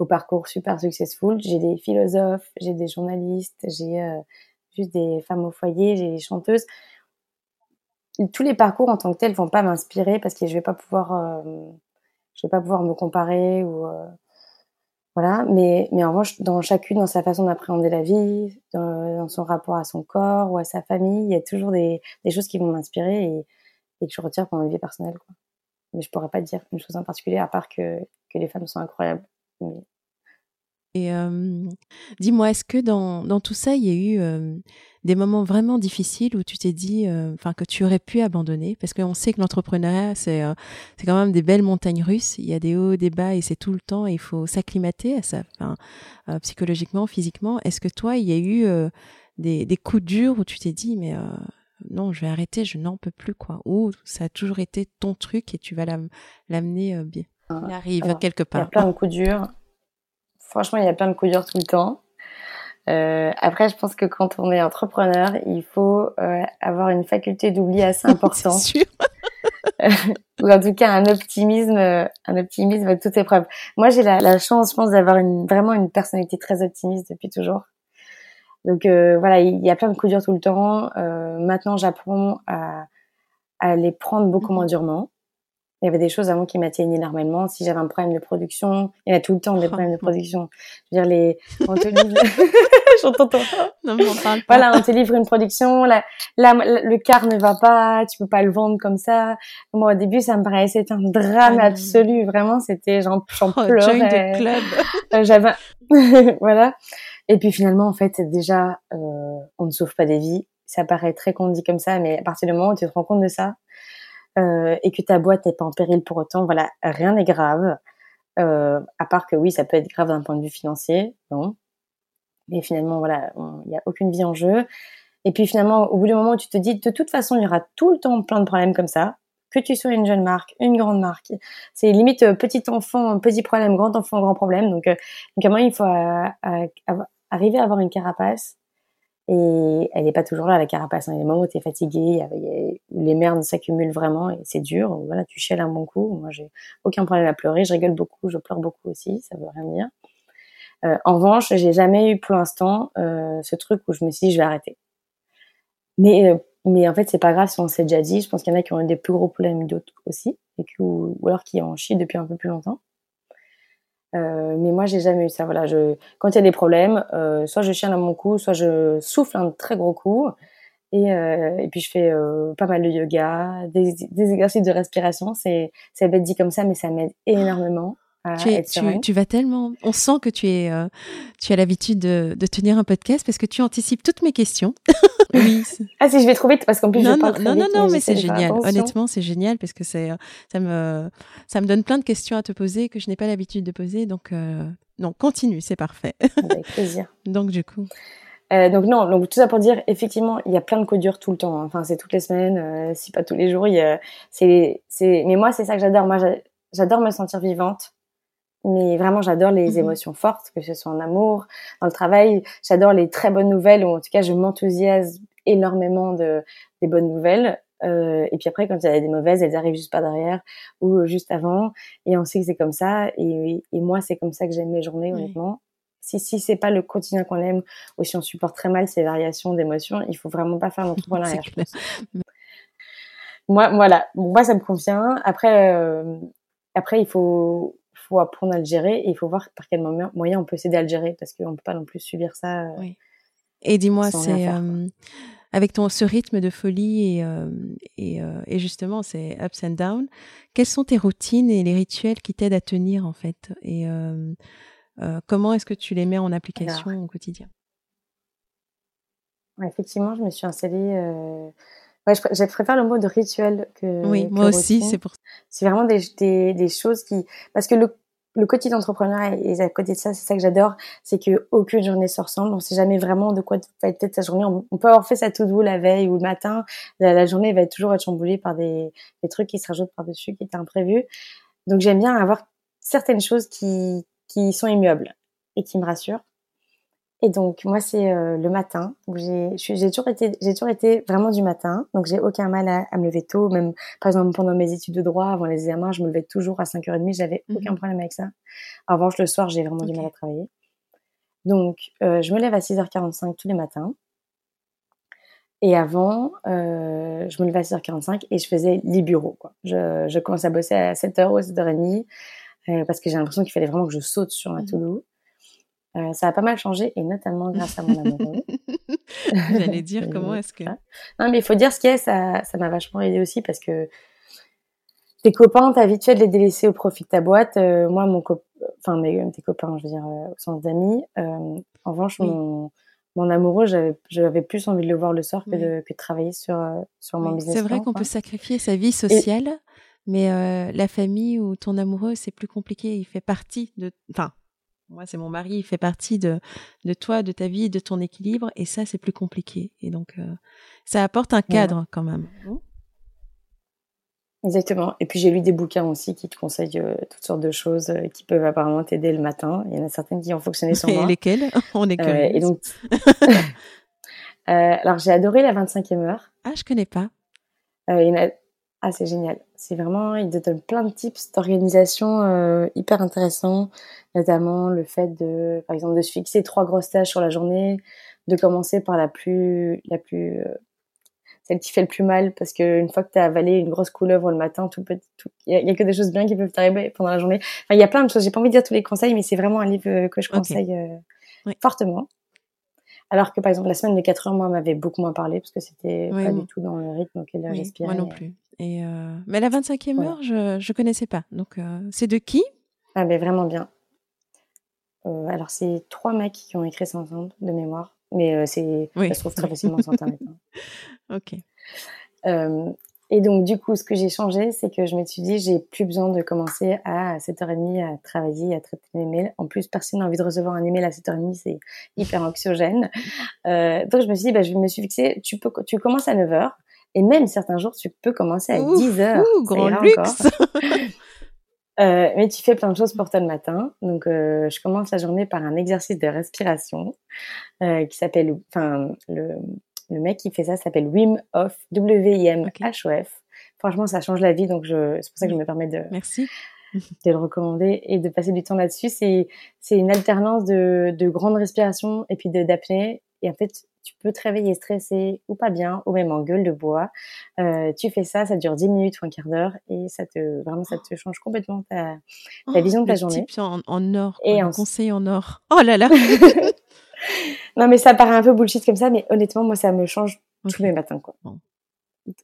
au parcours super successful. J'ai des philosophes, j'ai des journalistes, j'ai euh, juste des femmes au foyer, j'ai des chanteuses. Tous les parcours en tant que tels vont pas m'inspirer parce que je vais pas pouvoir, euh, je vais pas pouvoir me comparer ou euh, voilà. Mais mais en revanche, dans chacune, dans sa façon d'appréhender la vie, dans, son rapport à son corps ou à sa famille, il y a toujours des, des choses qui vont m'inspirer et, et, que je retire pour ma vie personnelle. Quoi. Mais je pourrais pas dire une chose en particulier à part que que les femmes sont incroyables. Et dis-moi, est-ce que dans, dans, tout ça, il y a eu des moments vraiment difficiles où tu t'es dit, enfin, que tu aurais pu abandonner? Parce qu'on sait que l'entrepreneuriat, c'est c'est quand même des belles montagnes russes. Il y a des hauts, des bas, et c'est tout le temps. Et il faut s'acclimater à ça, psychologiquement, physiquement. Est-ce que toi, il y a eu des, des coups durs où tu t'es dit, mais non, je vais arrêter, je n'en peux plus, quoi. Ou ça a toujours été ton truc et tu vas l'amener bien. Il arrive quelque part. Il y a plein de coups durs. Franchement, il y a plein de coups durs tout le temps. Euh, après, je pense que quand on est entrepreneur, il faut euh, avoir une faculté d'oubli assez importante. sûr. ou en tout cas un optimisme, un optimisme à toute épreuve. Moi, j'ai la, la, chance, je pense, d'avoir une, vraiment une personnalité très optimiste depuis toujours. Donc euh, voilà, il y a plein de coups durs tout le temps. Euh, maintenant, j'apprends à, à les prendre beaucoup moins durement il y avait des choses avant qui m'atteignaient énormément. Si j'avais un problème de production, il y a tout le temps des problèmes de production. Je veux dire, les, on te livre, j'entends Non, mais on parle pas. Voilà, on te livre une production, là, là, le car ne va pas, tu peux pas le vendre comme ça. Moi, au début, ça me paraissait un drame ah absolu. Vraiment, c'était, j'en, j'en oh, pleurais. club. Euh, j'avais, voilà. Et puis finalement, en fait, déjà, euh, on ne sauve pas des vies. Ça paraît très con dit comme ça, mais à partir du moment où tu te rends compte de ça, euh, et que ta boîte n'est pas en péril pour autant, voilà, rien n'est grave. Euh, à part que oui, ça peut être grave d'un point de vue financier, non. Mais finalement, voilà, il n'y a aucune vie en jeu. Et puis finalement, au bout du moment où tu te dis, de toute façon, il y aura tout le temps plein de problèmes comme ça, que tu sois une jeune marque, une grande marque. C'est limite euh, petit enfant, petit problème, grand enfant, grand problème. Donc, euh, donc il faut arriver à avoir une carapace et elle n'est pas toujours là, la carapace. Hein. Il y a des moments où tu es fatigué, les merdes s'accumulent vraiment et c'est dur. Voilà, tu chiales un bon coup. Moi, j'ai aucun problème à pleurer. Je rigole beaucoup, je pleure beaucoup aussi. Ça veut rien dire. Euh, en revanche, j'ai jamais eu pour l'instant euh, ce truc où je me suis dit je vais arrêter. Mais euh, mais en fait, c'est pas grave si on s'est déjà dit. Je pense qu'il y en a qui ont eu des plus gros problèmes d'autres aussi, et ou, ou alors qui en chient depuis un peu plus longtemps. Euh, mais moi, j'ai jamais eu ça. Voilà, je, quand il y a des problèmes, euh, soit je chiale à mon cou, soit je souffle un très gros coup. Et, euh, et puis je fais euh, pas mal de yoga, des, des exercices de respiration. C'est, c'est bête dit comme ça, mais ça m'aide énormément. Tu, vas tellement. On sent que tu es, euh, tu as l'habitude de, tenir un podcast parce que tu anticipes toutes mes questions. oui. Ah si je vais trop vite parce qu'en plus non, je parle non, non, non, mais, c'est génial. Honnêtement, c'est génial parce que c'est, ça me, ça me donne plein de questions à te poser que je n'ai pas l'habitude de poser. Donc, euh, non, continue, c'est parfait. Avec plaisir. donc du coup. Euh, donc non, donc tout ça pour dire, effectivement, il y a plein de coups durs tout le temps. Hein. Enfin, c'est toutes les semaines, si pas tous les jours. Il y a, c'est, c'est, mais moi, c'est ça que j'adore. Moi, j'adore me sentir vivante mais vraiment j'adore les mmh émotions fortes, que ce soit en amour, dans le travail. J'adore les très bonnes nouvelles, ou en tout cas je m'enthousiasme énormément de des bonnes nouvelles. Euh, et puis après, quand il y a des mauvaises, elles arrivent juste pas derrière ou juste avant. Et on sait que c'est comme ça. Et, et moi, c'est comme ça que j'aime mes journées, honnêtement. Si si c'est pas le quotidien qu'on aime, ou si on supporte très mal ces variations d'émotions, il faut vraiment pas faire l'entrepreneuriat. moi, voilà. moi, ça me convient. Après, euh, après, il faut faut apprendre à le gérer et il faut voir par quel moyen on peut s'aider à le gérer parce qu'on ne peut pas non plus subir ça. Euh, oui. Et dis-moi, c'est euh, avec ton ce rythme de folie et, euh, et, et, justement c'est ups and downs. Quelles sont tes routines et les rituels qui t'aident à tenir en fait? Et comment est-ce que tu les mets en application au quotidien? Effectivement, je me suis installée. Ouais, je, préfère le mot de rituel que. Oui, moi aussi, c'est pour. C'est vraiment des, des, des, choses qui, parce que le le quotidien d'entrepreneur et à côté de ça, c'est ça que j'adore, c'est que aucune journée se ressemble. On sait jamais vraiment de quoi va être faite sa journée. On, peut avoir fait sa to do la veille ou le matin, la, journée va toujours être chamboulée par des, trucs qui se rajoutent par dessus, qui étaient imprévus. Donc j'aime bien avoir certaines choses qui sont immuables et qui me rassurent. Et donc moi c'est euh, le matin où j'ai j'ai toujours été j'ai toujours été vraiment du matin donc j'ai aucun mal à, à, me lever tôt même par exemple pendant mes études de droit avant les examens je me levais toujours à 5h30 j'avais mmh aucun problème avec ça. En revanche le soir j'ai vraiment du mal à travailler. Donc euh, je me lève à 6h45 tous les matins. Et avant, euh, je me levais à 6h45 et je faisais les bureaux. Quoi. Je, je commençais à bosser à 7h ou 7h30 euh, parce que j'ai l'impression qu'il fallait vraiment que je saute sur ma mmh to-do. Euh, ça a pas mal changé et notamment grâce à mon amoureux. J'allais dire comment est-ce que. Non, mais il faut dire ce qu'il y a, ça, ça m'a vachement aidé aussi parce que tes copains, t'as vite fait de les délaisser au profit de ta boîte. Euh, moi, mon cop... enfin, mes, tes copains, je veux dire, euh, au sens d'amis. en revanche, mon, mon amoureux, j'avais, j'avais plus envie de le voir le soir que, de, que de travailler sur, sur mon business. C'est vrai qu'on peut sacrifier sa vie sociale, mais la famille ou ton amoureux, c'est plus compliqué. Il fait partie de, enfin, moi, c'est mon mari, il fait partie de, de toi, de ta vie, de ton équilibre, et ça, c'est plus compliqué. Et donc, euh, ça apporte un cadre quand même. Mmh. Exactement. Et puis j'ai lu des bouquins aussi qui te conseillent euh, toutes sortes de choses euh, qui peuvent apparemment t'aider le matin. Il y en a certaines qui ont fonctionné sur moi. Et lesquelles? On est curieux. et donc, alors j'ai adoré la 25e heure. Ah, je connais pas. il y en a ah, c'est génial. C'est vraiment, il te donne plein de tips d'organisation euh, hyper intéressants, notamment le fait de, par exemple, de se fixer trois grosses tâches sur la journée, de commencer par la plus, la plus, euh, celle qui fait le plus mal, parce que une fois que tu as avalé une grosse couleuvre le matin, tout peut, il y, a que des choses bien qui peuvent t'arriver pendant la journée. Enfin, il y a plein de choses. J'ai pas envie de dire tous les conseils, mais c'est vraiment un livre que je conseille euh, fortement. Alors que par exemple la semaine de 4 heures, moi, m'avait beaucoup moins parlé parce que c'était pas du tout dans le rythme auquel oui, j'aspirais. Moi non plus. Et euh... Mais la 25e heure, je je connaissais pas. Donc euh, c'est de qui? Ah ben vraiment bien. Euh, alors c'est trois mecs qui ont écrit ça ensemble de mémoire, mais c'est ça se trouve très facilement sur internet. Hein. Ok. Et donc, du coup, ce que j'ai changé, c'est que je me suis dit, j'ai plus besoin de commencer à 7h30 à travailler, à traiter mes mails. En plus, personne n'a envie de recevoir un email à 7h30, c'est hyper anxiogène. Euh, donc, je me suis dit, bah, je me suis fixé, tu peux, tu commences à 9h. Et même certains jours, tu peux commencer à 10h. Ouh, grand luxe! Euh, mais tu fais plein de choses pour toi le matin. Donc, euh, je commence la journée par un exercice de respiration euh, qui s'appelle, enfin, le le mec qui fait ça s'appelle Wim Hof, W-I-M-H-O-F. Franchement, ça change la vie, donc je, c'est pour ça que je me permets de, Merci. de le recommander et de passer du temps là-dessus. C'est, c'est une alternance de, de grande respiration et puis de, d'apnée. Et en fait, tu peux te réveiller stressé ou pas bien, ou même en gueule de bois. Euh, tu fais ça, ça dure 10 minutes ou un quart d'heure et ça te, vraiment, ça te change complètement ta, ta oh, vision de ta journée. En, en or, et un conseil en or. Oh là là! non, mais ça paraît un peu bullshit comme ça, mais honnêtement, moi, ça me change tous les matins, quoi.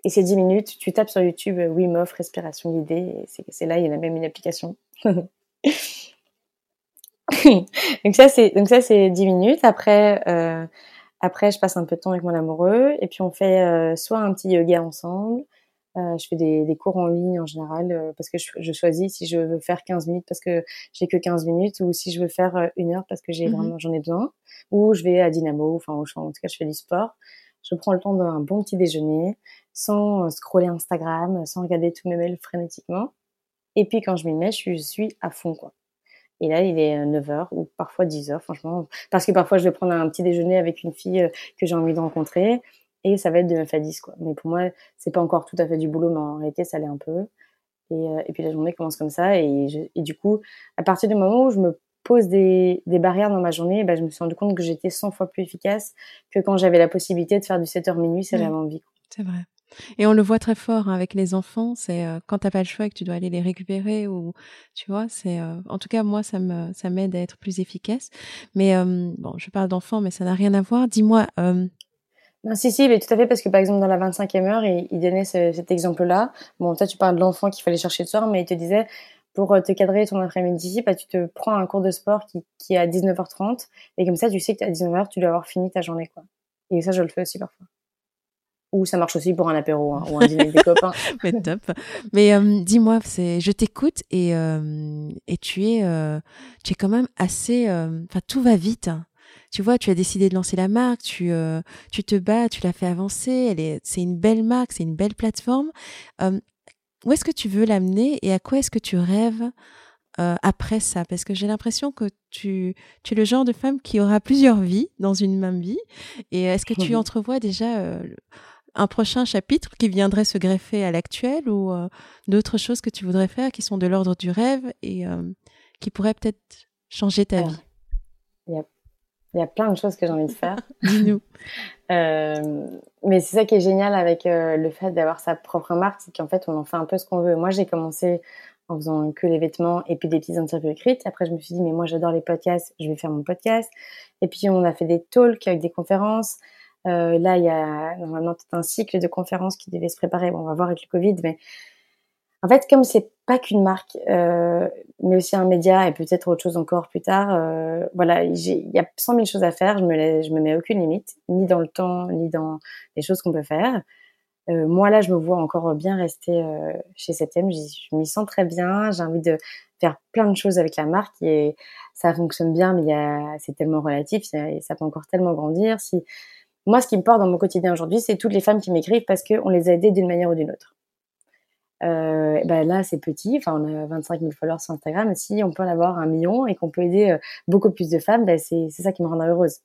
Et c'est 10 minutes, tu tapes sur YouTube euh, Wim Hof, respiration guidée, c'est là, il y en a même une application. donc ça c'est donc ça c'est 10 minutes. Après euh, après je passe un peu de temps avec mon amoureux et puis on fait euh, soit un petit yoga ensemble. Euh, je fais des, des, cours en ligne en général euh, parce que je, je, choisis si je veux faire 15 minutes parce que j'ai que 15 minutes ou si je veux faire euh, une heure parce que j'ai mmh vraiment j'en ai besoin ou je vais à Dynamo enfin en tout cas je fais du sport. Je prends le temps d'un bon petit déjeuner sans scroller Instagram, sans regarder tous mes mails frénétiquement. Et puis quand je m'y mets, je suis à fond quoi. Et là, il est 9h ou parfois 10h, franchement. Parce que parfois, je vais prendre un petit déjeuner avec une fille euh, que j'ai envie de rencontrer. Et ça va être de 9 à 10, quoi. Mais pour moi, c'est pas encore tout à fait du boulot, mais en réalité, ça l'est un peu. Et, euh, et puis la journée commence comme ça. Et, et, du coup, à partir du moment où je me pose des, des barrières dans ma journée, ben, je me suis rendu compte que j'étais 100 fois plus efficace que quand j'avais la possibilité de faire du 7h minuit si j'avais envie. C'est vrai. Et on le voit très fort hein, avec les enfants, c'est euh, quand t'as pas le choix et que tu dois aller les récupérer ou tu vois, c'est euh, en tout cas moi ça me ça m'aide à être plus efficace. Mais euh, bon, je parle d'enfants, mais ça n'a rien à voir. Dis-moi. Non, si, si, mais tout à fait, parce que par exemple, dans la 25e heure, il, il donnait ce, cet exemple-là. Bon, toi, tu parles de l'enfant qu'il fallait chercher le soir, mais il te disait, pour te cadrer ton après-midi, bah, tu te prends un cours de sport qui, qui est à 19h30, et comme ça, tu sais que à 19h, tu dois avoir fini ta journée, quoi. Et ça, je le fais aussi parfois. Ou ça marche aussi pour un apéro hein, ou un dîner avec des copains. Mais top. Mais euh, dis-moi, c'est, je t'écoute et euh, et tu es euh, tu es quand même assez. Enfin, tout va vite. Hein. Tu vois, tu as décidé de lancer la marque, tu tu te bats, tu l'as fait avancer. Elle est, c'est une belle marque, c'est une belle plateforme. où est-ce que tu veux l'amener et à quoi est-ce que tu rêves après ça? Parce que j'ai l'impression que tu, tu es le genre de femme qui aura plusieurs vies dans une même vie. Et est-ce que tu entrevois déjà un prochain chapitre qui viendrait se greffer à l'actuel ou euh, d'autres choses que tu voudrais faire qui sont de l'ordre du rêve et euh, qui pourraient peut-être changer ta vie? Il y, a, plein de choses que j'ai envie de faire. Dis-nous. euh, mais c'est ça qui est génial avec euh, le fait d'avoir sa propre marque, c'est qu'en fait, on en fait un peu ce qu'on veut. Moi, j'ai commencé en faisant que les vêtements et puis des petites interviews écrites. Après, je me suis dit, mais moi, j'adore les podcasts, je vais faire mon podcast. Et puis, on a fait des talks avec des conférences. Euh, là, il y a normalement tout un cycle de conférences qui devait se préparer. Bon, on va voir avec le Covid, mais en fait, comme c'est pas qu'une marque, euh, mais aussi un média et peut-être autre chose encore plus tard, euh, voilà, il y a 100 000 choses à faire. Je me, je me mets aucune limite, ni dans le temps, ni dans les choses qu'on peut faire. Euh, moi là, je me vois encore bien rester chez 7M. Je m'y sens très bien. J'ai envie de faire plein de choses avec la marque et ça fonctionne bien, mais c'est tellement relatif, ça, ça peut encore tellement grandir. Moi, ce qui me porte dans mon quotidien aujourd'hui, c'est toutes les femmes qui m'écrivent parce qu'on les a aidées d'une manière ou d'une autre. Euh, ben là, c'est petit. Enfin, on a 25 000 followers sur Instagram. Si on peut en avoir un million et qu'on peut aider euh, beaucoup plus de femmes, ben c'est ça qui me rend heureuse.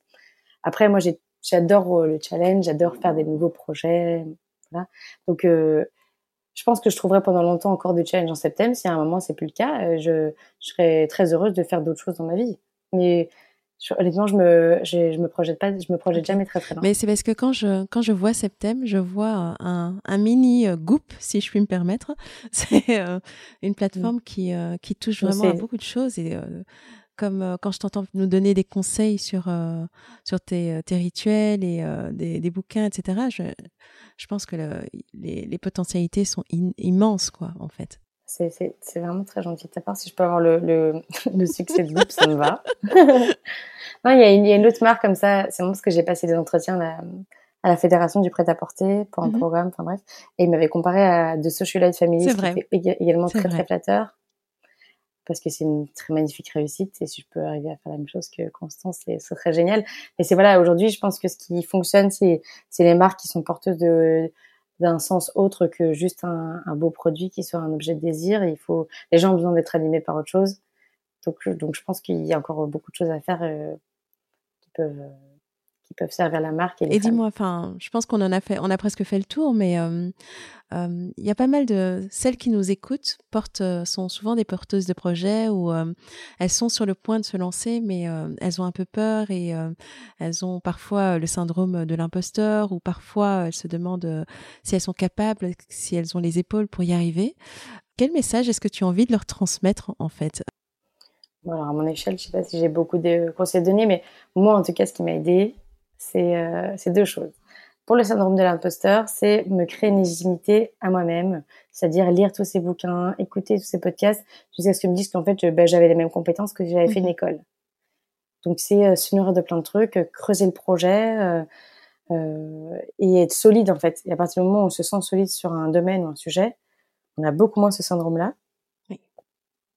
Après, moi, j'adore euh, le challenge, j'adore faire des nouveaux projets. Voilà. Donc, euh, je pense que je trouverai pendant longtemps encore des challenges en septembre. Si à un moment c'est plus le cas, je, je serai très heureuse de faire d'autres choses dans ma vie. Mais honnêtement, je me, je, je, me projette pas, je me projette jamais très très loin. Mais c'est parce que quand je, quand je vois Septem, je vois un, un mini euh, Goop, si je puis me permettre. C'est euh, une plateforme mm. qui, euh, qui touche vraiment à beaucoup de choses et comme quand je t'entends nous donner des conseils sur sur tes, tes rituels et des, des, bouquins, etc. Je, je pense que le, les, les potentialités sont immenses, quoi, en fait. C'est vraiment très gentil de ta part. Si je peux avoir le, le, le succès de Goop, ça me va. non, il y, a une, il y a une autre marque comme ça. C'est parce que j'ai passé des entretiens à la, à la fédération du prêt-à-porter pour un mm -hmm. programme, enfin bref. Et il m'avait comparé à The Socialite Family, qui vrai. était également très, vrai. très flatteur. Parce que c'est une très magnifique réussite. Et si je peux arriver à faire la même chose que Constance, ce serait génial. Mais c'est voilà, aujourd'hui, je pense que ce qui fonctionne, c'est les marques qui sont porteuses de, d'un sens autre que juste un, beau produit qui soit un objet de désir. Il faut, les gens ont besoin d'être animés par autre chose. Donc, donc je pense qu'il y a encore beaucoup de choses à faire euh, qui peuvent euh, qui peuvent servir la marque. Et, et dis-moi, enfin, je pense qu'on en a fait, on a presque fait le tour, mais euh, euh, il y a pas mal de celles qui nous écoutent portent euh, sont souvent des porteuses de projets ou elles sont sur le point de se lancer, mais elles ont un peu peur et elles ont parfois le syndrome de l'imposteur ou parfois elles se demandent si elles sont capables, si elles ont les épaules pour y arriver. Quel message est-ce que tu as envie de leur transmettre en fait? Bon, alors à mon échelle, je sais pas si j'ai beaucoup de conseils à donner, mais moi en tout cas, ce qui m'a aidé, c'est euh, deux choses. Pour le syndrome de l'imposteur, c'est me créer une légitimité à moi-même, c'est-à-dire lire tous ces bouquins, écouter tous ces podcasts, jusqu'à ce que me disent qu'en fait, ben, j'avais les mêmes compétences que j'avais fait une mhm. école. Donc c'est se nourrir de plein de trucs, creuser le projet et être solide en fait. Et à partir du moment où on se sent solide sur un domaine ou un sujet, on a beaucoup moins ce syndrome-là.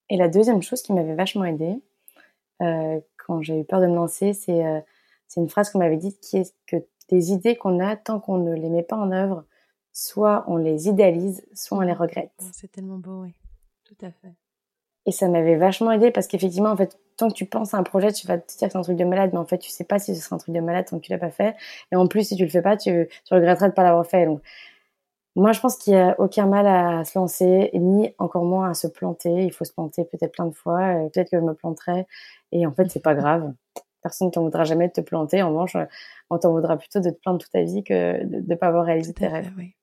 Et la deuxième chose qui m'avait vachement aidée quand j'ai eu peur de me lancer, c'est c'est une phrase qu'on m'avait dit qui est que des idées qu'on a, tant qu'on ne les met pas en œuvre, soit on les idéalise, soit on les regrette. C'est tellement beau, oui. Tout à fait. Et ça m'avait vachement aidé parce qu'effectivement, en fait, tant que tu penses à un projet, tu vas te dire que c'est un truc de malade, mais en fait, tu sais pas si ce sera un truc de malade tant que tu l'as pas fait. Et en plus, si tu le fais pas, tu, tu regretterais de pas l'avoir fait. Donc, moi, je pense qu'il y a aucun mal à se lancer, ni encore moins à se planter. Il faut se planter peut-être plein de fois. Peut-être que je me planterai. Et en fait, c'est pas grave. Personne t'en voudra jamais de te planter. En revanche, on t'en voudra plutôt de te plaindre toute ta vie que de ne pas avoir réalisé tes rêves. Oui.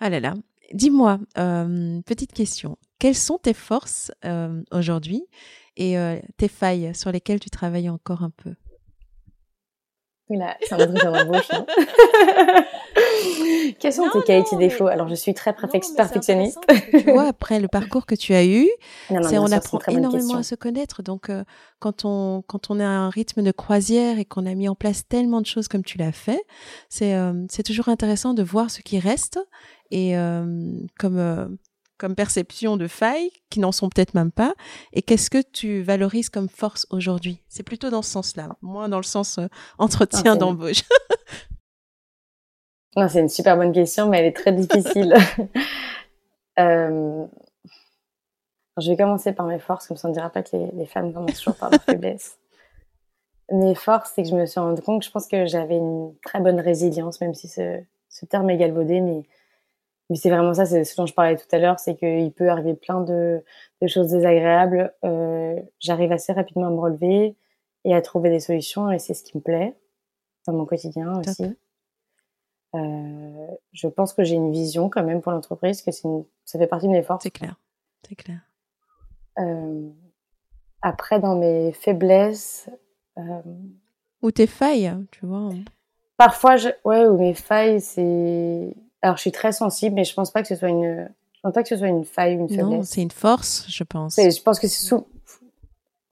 Ah là là. Dis-moi, euh, petite question. Quelles sont tes forces euh, aujourd'hui et euh, tes failles sur lesquelles tu travailles encore un peu? Là, c'est un truc bouche. Hein. Quels sont tes qualités défauts Alors, je suis très perfectionniste. tu vois, après le parcours que tu as eu, c'est on apprend énormément à se connaître. Donc, euh, quand on quand on a un rythme de croisière et qu'on a mis en place tellement de choses comme tu l'as fait, c'est euh, c'est toujours intéressant de voir ce qui reste et euh, comme comme perception de failles qui n'en sont peut-être même pas et qu'est-ce que tu valorises comme force aujourd'hui? C'est plutôt dans ce sens-là, moins dans le sens entretien ah, d'embauche. c'est une super bonne question, mais elle est très difficile. euh... je vais commencer par mes forces, comme ça on ne dira pas que les, femmes commencent toujours par leurs faiblesses. Mes forces, c'est que je me suis rendu compte que je pense que j'avais une très bonne résilience, même si ce, ce terme est galvaudé, mais, mais c'est vraiment ça, c'est ce dont je parlais tout à l'heure, c'est qu'il peut arriver plein de, de choses désagréables. Euh, J'arrive assez rapidement à me relever et à trouver des solutions, et c'est ce qui me plaît dans mon quotidien aussi. Euh, je pense que j'ai une vision quand même pour l'entreprise, que c'est ça fait partie de mes forces. C'est clair, c'est clair. Euh, après, dans mes faiblesses. Euh, ou tes failles, tu vois. Parfois, je... ouais, ou mes failles, c'est. Alors, je suis très sensible, mais je pense pas que ce soit une. Je pense pas que ce soit une faille ou une faiblesse. Non, c'est une force, je pense. Je pense que c'est sous.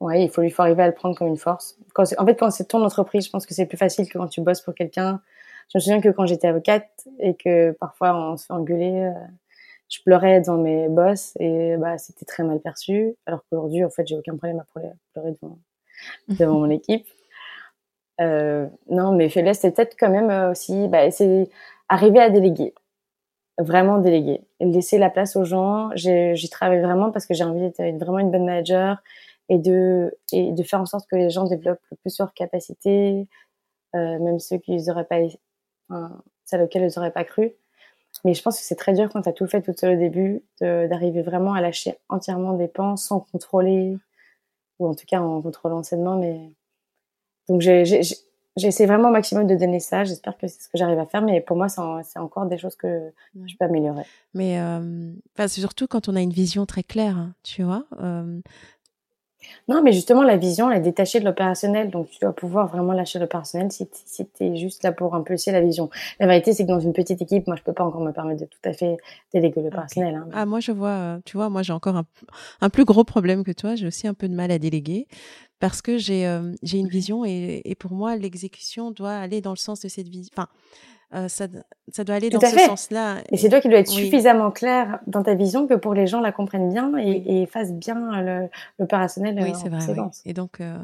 Ouais, il faut lui faut arriver à le prendre comme une force. Quand en fait, quand c'est ton entreprise, je pense que c'est plus facile que quand tu bosses pour quelqu'un je me souviens que quand j'étais avocate et que parfois on se fait engueuler, euh, je pleurais dans mes bosses et bah c'était très mal perçu. Alors qu'aujourd'hui, en fait, j'ai aucun problème à pleurer devant, devant mon équipe. Euh, non, mais faiblesse, c'est peut-être quand même euh, aussi, bah, c'est arriver à déléguer, vraiment déléguer, laisser la place aux gens. J'y travaille vraiment parce que j'ai envie d'être vraiment une bonne manager et de et de faire en sorte que les gens développent le plus leurs capacités, euh, même ceux qui n'auraient pas celle auquel ils n'auraient pas cru. Mais je pense que c'est très dur quand tu as tout fait toute seule au début, d'arriver vraiment à lâcher entièrement des pans sans contrôler, ou en tout cas en contrôlant sainement. Mais... Donc j'essaie vraiment au maximum de donner ça. J'espère que c'est ce que j'arrive à faire. Mais pour moi, c'est encore des choses que je peux améliorer. Mais euh, surtout quand on a une vision très claire, hein, tu vois. Euh, non, mais justement, la vision, elle est détachée de l'opérationnel. Donc, tu dois pouvoir vraiment lâcher l'opérationnel si tu es juste là pour impulser la vision. La vérité, c'est que dans une petite équipe, moi, je peux pas encore me permettre de tout à fait déléguer l'opérationnel. Hein. Ah, moi, je vois, tu vois, moi, j'ai encore un, un, plus gros problème que toi. J'ai aussi un peu de mal à déléguer parce que j'ai euh, une vision et, et pour moi, l'exécution doit aller dans le sens de cette vision. Enfin, euh, ça, ça, doit aller dans ce sens-là. Et c'est toi qui dois être suffisamment clair dans ta vision que pour les gens la comprennent bien et, et fassent bien l'opérationnel. Oui, c'est vrai. Et donc, euh,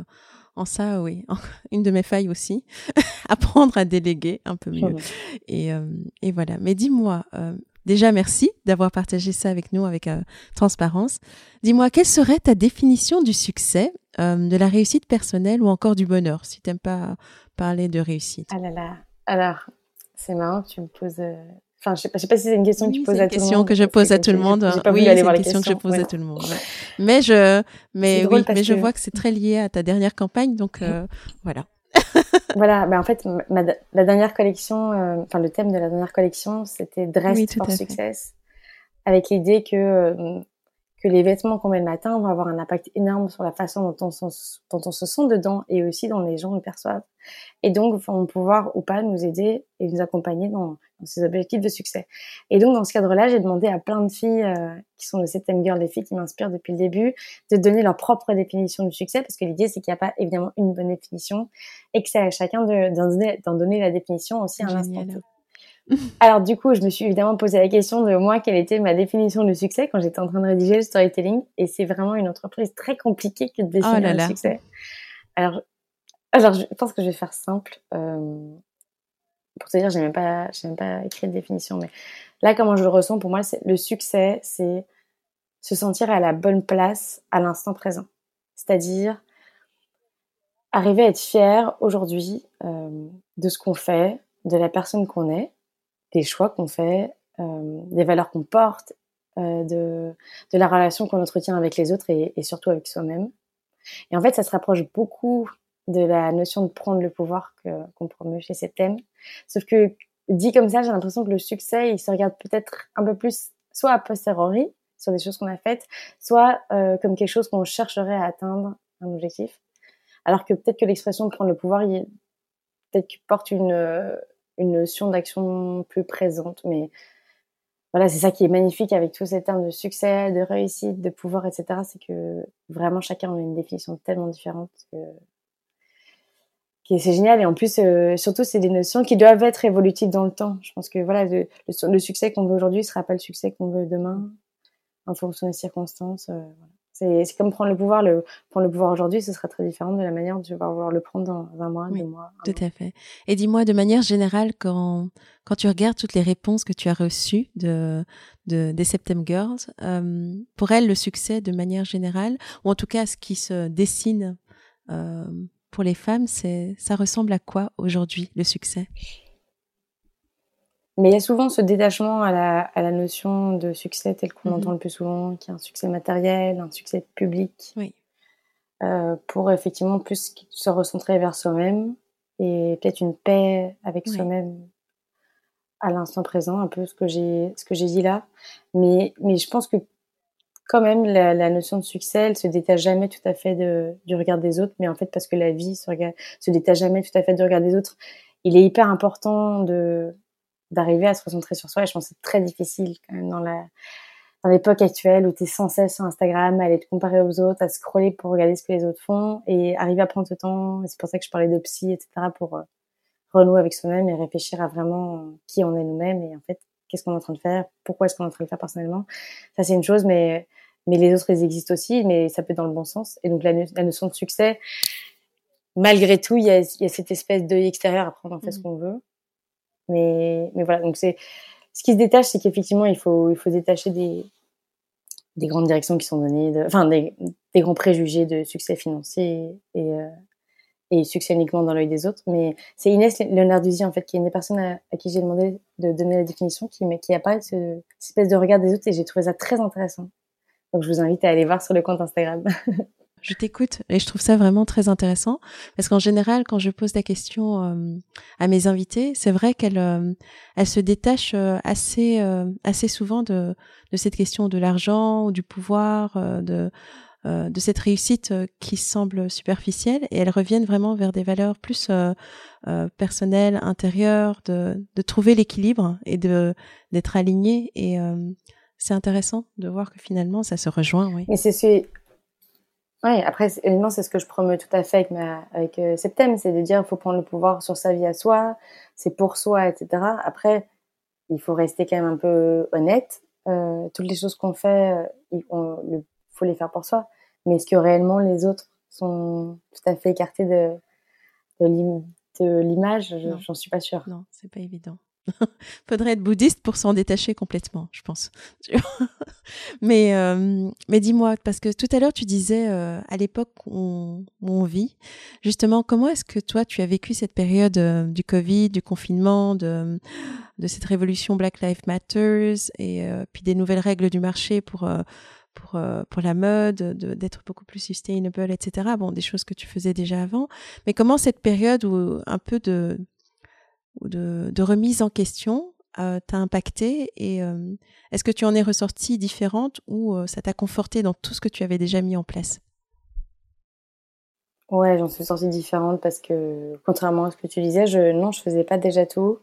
en ça, oui, une de mes failles aussi, apprendre à déléguer un peu mieux. Et, euh, et, voilà. Mais dis-moi, déjà merci d'avoir partagé ça avec nous avec transparence. Dis-moi, quelle serait ta définition du succès, de la réussite personnelle ou encore du bonheur, si tu n'aimes pas parler de réussite? Ah là là. Alors, c'est marrant que tu me poses. Euh, enfin, je sais pas, sais pas si c'est une question que tu poses à tout le monde. C'est une question que je pose à tout le monde. Oui, c'est une question que je pose à tout le monde. Mais je, mais oui, mais je vois que c'est très lié à ta dernière campagne, donc euh, voilà. voilà, ben en fait, la dernière collection, euh, enfin le thème de la dernière collection, c'était Dress for Success, avec l'idée que que les vêtements qu'on met le matin vont avoir un impact énorme sur la façon dont on, dont on se sent dedans et aussi dont les gens le perçoivent. Et donc, vont pouvoir ou pas nous aider et nous accompagner dans, dans ces objectifs de succès. Et donc, dans ce cadre-là, j'ai demandé à plein de filles euh, qui sont de septembre girl, des filles qui m'inspirent depuis le début, de donner leur propre définition du succès, parce que l'idée, c'est qu'il n'y a pas évidemment une bonne définition et que c'est à chacun d'en donner, donner, la définition aussi à un instant alors du coup, je me suis évidemment posé la question de moi, quelle était ma définition du succès quand j'étais en train de rédiger le storytelling. Et c'est vraiment une entreprise très compliquée que de définir oh le succès. Alors, alors, je pense que je vais faire simple. Euh, pour te dire, j'ai même pas, même pas écrit de définition, mais là, comment je le ressens, pour moi, le succès, c'est se sentir à la bonne place à l'instant présent. C'est-à-dire arriver à être fier aujourd'hui euh, de ce qu'on fait, de la personne qu'on est, des choix qu'on fait, euh, des valeurs qu'on porte, euh, de, de la relation qu'on entretient avec les autres et, et surtout avec soi-même. Et en fait, ça se rapproche beaucoup de la notion de prendre le pouvoir qu'on promeut chez ces thèmes. Sauf que dit comme ça, j'ai l'impression que le succès, il se regarde peut-être un peu plus soit a posteriori sur des choses qu'on a faites, soit euh, comme quelque chose qu'on chercherait à atteindre un objectif. Alors que peut-être que l'expression de prendre le pouvoir, il peut-être porte une, une notion d'action plus présente. Mais voilà, c'est ça qui est magnifique avec tous ces termes de succès, de réussite, de pouvoir, etc. C'est que vraiment chacun a une définition tellement différente que, c'est génial. Et en plus, euh, surtout, c'est des notions qui doivent être évolutives dans le temps. Je pense que voilà, le, le, succès qu'on veut aujourd'hui sera pas le succès qu'on veut demain, en fonction des circonstances. Euh, voilà. C'est comme prendre le pouvoir. Le, prendre le pouvoir aujourd'hui, ce sera très différent de la manière dont tu vas vouloir le prendre dans un mois, deux mois. Tout à fait. Et dis-moi, de manière générale, quand, quand tu regardes toutes les réponses que tu as reçues de, de des September Girls, euh, pour elles, le succès, de manière générale, ou en tout cas ce qui se dessine euh, pour les femmes, c'est ça ressemble à quoi aujourd'hui, le succès? Mais il y a souvent ce détachement à la, à la notion de succès tel qu'on mhm. entend le plus souvent, qui est un succès matériel, un succès public, oui. euh, pour effectivement plus se recentrer vers soi-même et peut-être une paix avec soi-même à l'instant présent, un peu ce que j'ai ce que j'ai dit là. Mais mais je pense que quand même la, notion de succès, elle se détache jamais tout à fait du regard des autres, mais en fait parce que la vie se, se détache jamais tout à fait du regard des autres, il est hyper important de d'arriver à se recentrer sur soi. Et je pense que c'est très difficile quand même dans l'époque actuelle où tu es sans cesse sur Instagram à aller te comparer aux autres, à scroller pour regarder ce que les autres font et arriver à prendre ce temps. C'est pour ça que je parlais de psy, etc. pour euh, renouer avec soi-même et réfléchir à vraiment qui on est nous-mêmes et en fait qu'est-ce qu'on est en train de faire, pourquoi est-ce qu'on est en train de le faire personnellement. Ça c'est une chose, mais mais les autres ils existent aussi, mais ça peut être dans le bon sens. Et donc la, la notion de succès, malgré tout, il y a, il y a cette espèce d'œil extérieur à prendre en fait ce mmh. qu'on veut. Mais, mais voilà, donc c'est ce qui se détache, c'est qu'effectivement, il faut, il faut détacher des, des grandes directions qui sont données, de, enfin des, des, grands préjugés de succès financier et, euh, et succès uniquement dans l'œil des autres. Mais c'est Inès Leonarduzzi, en fait, qui est une des personnes à, qui j'ai demandé de donner la définition, qui, qui a pas ce, cette espèce de regard des autres et j'ai trouvé ça très intéressant. Donc je vous invite à aller voir sur le compte Instagram. Je t'écoute et je trouve ça vraiment très intéressant parce qu'en général, quand je pose la question euh, à mes invités, c'est vrai qu'elles euh, elles se détachent euh, assez assez souvent de de cette question de l'argent ou du pouvoir, de de cette réussite qui semble superficielle et elles reviennent vraiment vers des valeurs plus personnelles, intérieures, de de trouver l'équilibre et d'être alignées et c'est intéressant de voir que finalement ça se rejoint. Oui. Mais c'est oui, après, évidemment, c'est ce que je promeux tout à fait avec, ma, avec euh, Septem, c'est de dire qu'il faut prendre le pouvoir sur sa vie à soi, c'est pour soi, etc. Après, il faut rester quand même un peu honnête. Euh, toutes les choses qu'on fait, euh, il faut les faire pour soi. Mais est-ce que réellement les autres sont tout à fait écartés de, de l'image? J'en suis pas sûre. Non, c'est pas évident. Faudrait être bouddhiste pour s'en détacher complètement, je pense. mais euh, mais dis-moi, parce que tout à l'heure tu disais euh, à l'époque où, on, vit, justement, comment est-ce que toi tu as vécu cette période euh, du Covid, du confinement, de cette révolution Black Lives Matters et puis des nouvelles règles du marché pour pour, pour la mode, d'être beaucoup plus sustainable, etc. Bon, des choses que tu faisais déjà avant. Mais comment cette période où un peu de, ou de, remise en question t'a impacté et est-ce que tu en es ressortie différente ou ça t'a conforté dans tout ce que tu avais déjà mis en place? Ouais, j'en suis sortie différente parce que contrairement à ce que tu disais, je non, je faisais pas déjà tout.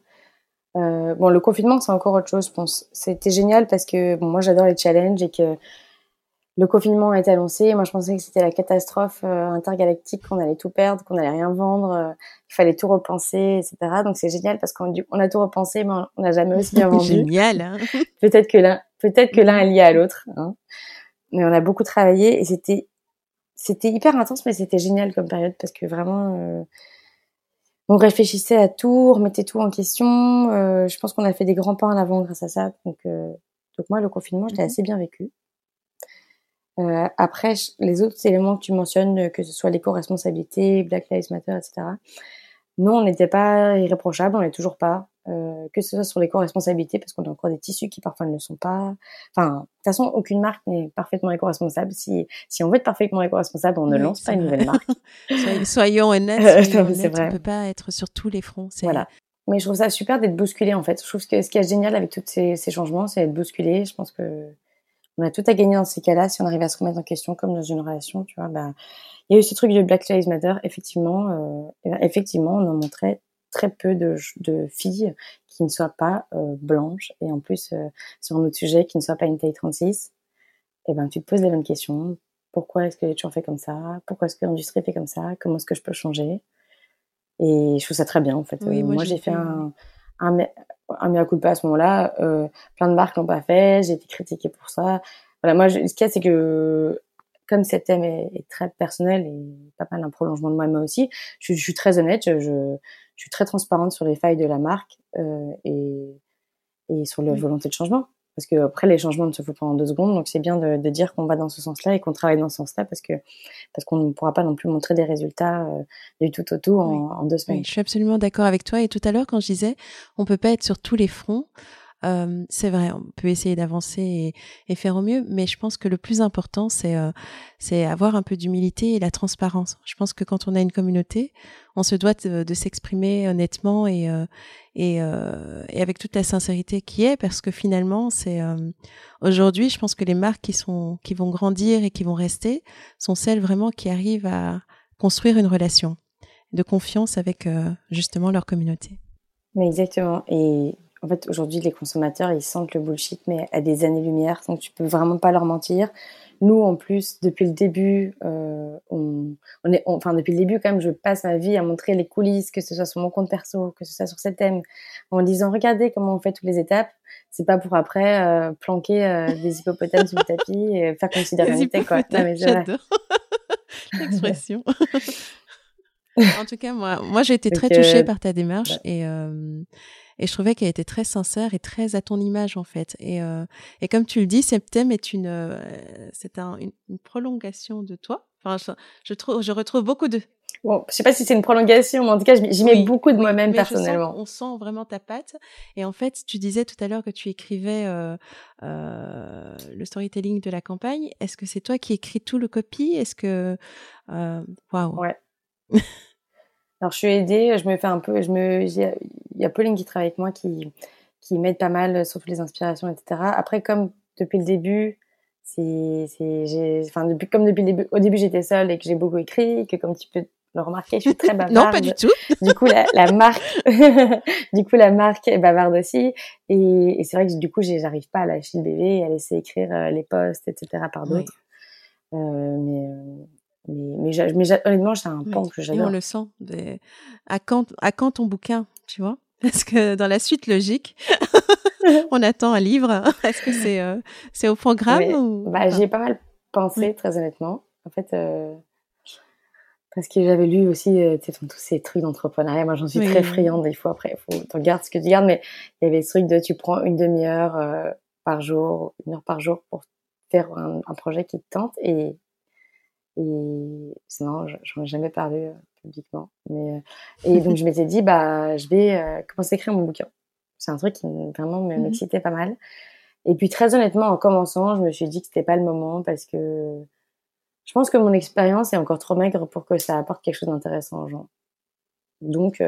Euh, bon, le confinement, c'est encore autre chose, je pense. C'était génial parce que moi, j'adore les challenges et que le confinement a été annoncé. Moi, je pensais que c'était la catastrophe euh, intergalactique, qu'on allait tout perdre, qu'on allait rien vendre, euh, qu'il fallait tout repenser, etc. Donc, c'est génial parce qu'on on a tout repensé, mais on n'a jamais aussi bien vendu. génial. Hein peut-être que l'un, peut-être que l'un est lié à l'autre. Hein. Mais on a beaucoup travaillé et c'était, c'était hyper intense, mais c'était génial comme période parce que vraiment. Euh, on réfléchissait à tout, on remettait tout en question. Euh, je pense qu'on a fait des grands pas en avant grâce à ça. Donc, euh, donc moi, le confinement, je l'ai mhm. assez bien vécu. Euh, après, les autres éléments que tu mentionnes, que ce soit l'éco-responsabilité, Black Lives Matter, etc. Non, on n'était pas irréprochable, on l'est toujours pas. Euh, que ce soit sur l'éco-responsabilité, parce qu'on a encore des tissus qui parfois ne le sont pas. Enfin, de toute façon, aucune marque n'est parfaitement éco-responsable. Si, si on veut être parfaitement éco-responsable, on ne lance pas une nouvelle marque. soyons honnêtes, soyons honnêtes on ne peut pas être sur tous les fronts. Voilà. Mais je trouve ça super d'être bousculé en fait. Je trouve que ce qui est génial avec tous ces, ces changements, c'est d'être bousculé. Je pense que on a tout à gagner dans ces cas-là si on arrive à se remettre en question comme dans une relation, tu vois. Bah, il y a eu ce truc de Black Lives Matter, effectivement, euh, ben, effectivement, on en montrait très peu de, de filles qui ne soient pas euh, blanches et en plus euh, sur un autre sujet qui ne soit pas une taille 36. Et ben tu te poses les mêmes questions. Pourquoi est-ce que les gens fait comme ça? Pourquoi est-ce que l'industrie fait comme ça? Comment est-ce que je peux changer? Et je trouve ça très bien en fait. Oui, moi, j'ai fait un, un, un mea culpa à ce moment-là. Euh, plein de marques l'ont pas fait. J'ai été critiquée pour ça. Voilà, moi, ce qu'il y a, c'est que comme ce thème est, très personnel et pas mal un prolongement de moi-même aussi, je, je, suis très honnête. Je, je, suis très transparente sur les failles de la marque euh, et, et sur la volonté de changement. Parce que après, les changements ne se font pas en deux secondes, donc c'est bien de, de dire qu'on va dans ce sens-là et qu'on travaille dans ce sens-là, parce que parce qu'on ne pourra pas non plus montrer des résultats euh, du tout au tout en, en deux semaines. je suis absolument d'accord avec toi. Et tout à l'heure, quand je disais, on peut pas être sur tous les fronts. C'est vrai, on peut essayer d'avancer et, et, faire au mieux, mais je pense que le plus important, c'est euh, c'est avoir un peu d'humilité et la transparence. Je pense que quand on a une communauté, on se doit de, de s'exprimer honnêtement et euh, et, et, avec toute la sincérité qui est, parce que finalement, c'est aujourd'hui, je pense que les marques qui sont qui vont grandir et qui vont rester sont celles vraiment qui arrivent à construire une relation de confiance avec justement leur communauté. Mais exactement. Et en fait, aujourd'hui, les consommateurs, ils sentent le bullshit, mais à des années-lumière, donc tu peux vraiment pas leur mentir. Nous, en plus, depuis le début, euh, on, on est, enfin depuis le début, quand même, je passe ma vie à montrer les coulisses, que ce soit sur mon compte perso, que ce soit sur cette thème, en disant regardez comment on fait toutes les étapes. C'est pas pour après euh, planquer euh, des hippopotames sous le tapis et faire considérer quoi. J'adore l'expression. en tout cas, moi, moi, j'ai été très touchée par ta démarche et et je trouvais qu'elle était très sincère et très à ton image en fait. Et, euh, et comme tu le dis, Septem est une, euh, c'est un, une, prolongation de toi. Enfin, je, je, trouve, je retrouve beaucoup de. Bon, je sais pas si c'est une prolongation, mais en tout cas, j'y mets beaucoup de moi-même personnellement. on sent vraiment ta patte. Et en fait, tu disais tout à l'heure que tu écrivais euh, le storytelling de la campagne. Est-ce que c'est toi qui écris tout le copy? Est-ce que waouh wow. Ouais. Alors je suis aidée, je me fais un peu, je me, y a Pauline qui travaille avec moi qui qui m'aide pas mal sur toutes les inspirations, etc. Après comme depuis le début, c'est, enfin depuis comme depuis le début, au début j'étais seule et que j'ai beaucoup écrit, que comme tu peux le remarquer, je suis très bavarde. non, pas du tout. du coup la, la marque, du coup la marque est bavarde aussi, et, et c'est vrai que du coup j'arrive pas à lâcher le bébé, à laisser écrire euh, les posts, etc. par d'autres. Euh, mais euh, mais, mais, mais honnêtement, c'est un pan que j'adore. Et on le sent. Des... À, quand, à quand ton bouquin, tu vois? Parce que dans la suite logique, on attend un livre. Est-ce que c'est euh, c'est au programme ou... bah, J'y ai pas mal pensé, très honnêtement. En fait, euh, parce que j'avais lu aussi euh, tous ces trucs d'entrepreneuriat. Moi, j'en suis très friande. Il faut après, il faut tu regardes ce que tu gardes. Mais il y avait ce truc de tu prends une demi-heure par jour, une heure par jour pour faire un, un projet qui te tente. Et et sinon, j'en ai jamais parlé publiquement. Mais, euh, et donc, je m'étais dit, bah, je vais euh, commencer à écrire mon bouquin. C'est un truc qui vraiment mmh m'excitait pas mal. Et puis, très honnêtement, en commençant, je me suis dit que c'était pas le moment parce que je pense que mon expérience est encore trop maigre pour que ça apporte quelque chose d'intéressant aux gens. Donc,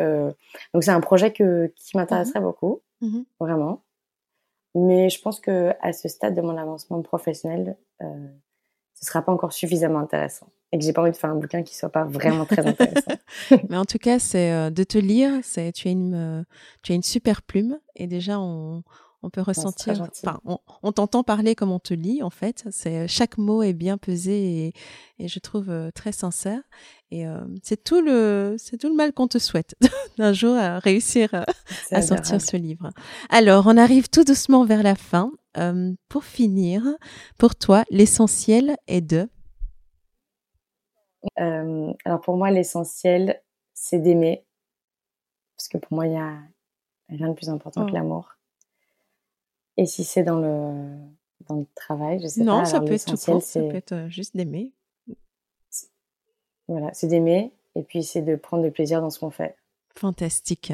donc c'est un projet que, qui m'intéresserait beaucoup. mmh vraiment. Mais je pense que à ce stade de mon avancement professionnel, euh, ce sera pas encore suffisamment intéressant et que j'ai pas envie de faire un bouquin qui soit pas vraiment très intéressant. Mais en tout cas, c'est euh, de te lire, c'est tu as une euh, tu as une super plume et déjà on on peut ressentir, enfin, on, t'entend parler comme on te lit en fait. C'est chaque mot est bien pesé et, et je trouve euh, très sincère. Et euh, c'est tout le, c'est tout le mal qu'on te souhaite d'un jour à réussir euh, à, sortir ce livre. Alors, on arrive tout doucement vers la fin. pour finir, pour toi, l'essentiel est de? alors pour moi, l'essentiel, c'est d'aimer, parce que pour moi, il y a rien de plus important que oh. l'amour. Et si c'est dans le, dans le travail, je sais non, pas. Non, ça peut être tout court, ça peut être euh, juste d'aimer. Voilà, c'est d'aimer et puis c'est de prendre du plaisir dans ce qu'on fait. Fantastique.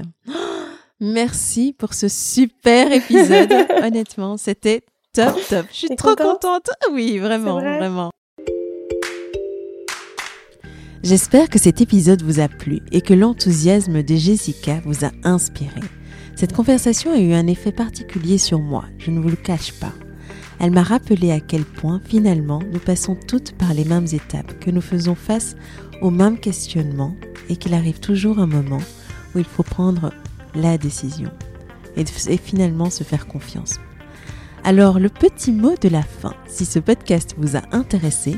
Merci pour ce super épisode. Honnêtement, c'était top, top. Je suis trop contente? Oui, vraiment, vraiment. J'espère que cet épisode vous a plu et que l'enthousiasme de Jessica vous a inspiré. Cette conversation a eu un effet particulier sur moi, je ne vous le cache pas. Elle m'a rappelé à quel point finalement nous passons toutes par les mêmes étapes, que nous faisons face aux mêmes questionnements et qu'il arrive toujours un moment où il faut prendre la décision et, finalement se faire confiance. Alors le petit mot de la fin, si ce podcast vous a intéressé,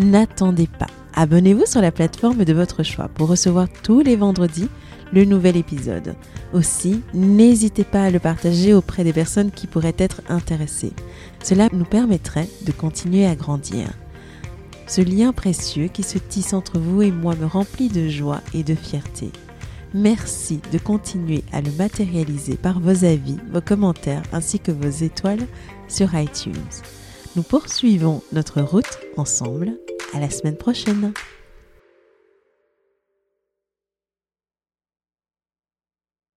n'attendez pas. Abonnez-vous sur la plateforme de votre choix pour recevoir tous les vendredis le nouvel épisode. Aussi, n'hésitez pas à le partager auprès des personnes qui pourraient être intéressées. Cela nous permettrait de continuer à grandir. Ce lien précieux qui se tisse entre vous et moi me remplit de joie et de fierté. Merci de continuer à le matérialiser par vos avis, vos commentaires ainsi que vos étoiles sur iTunes. Nous poursuivons notre route ensemble. À la semaine prochaine.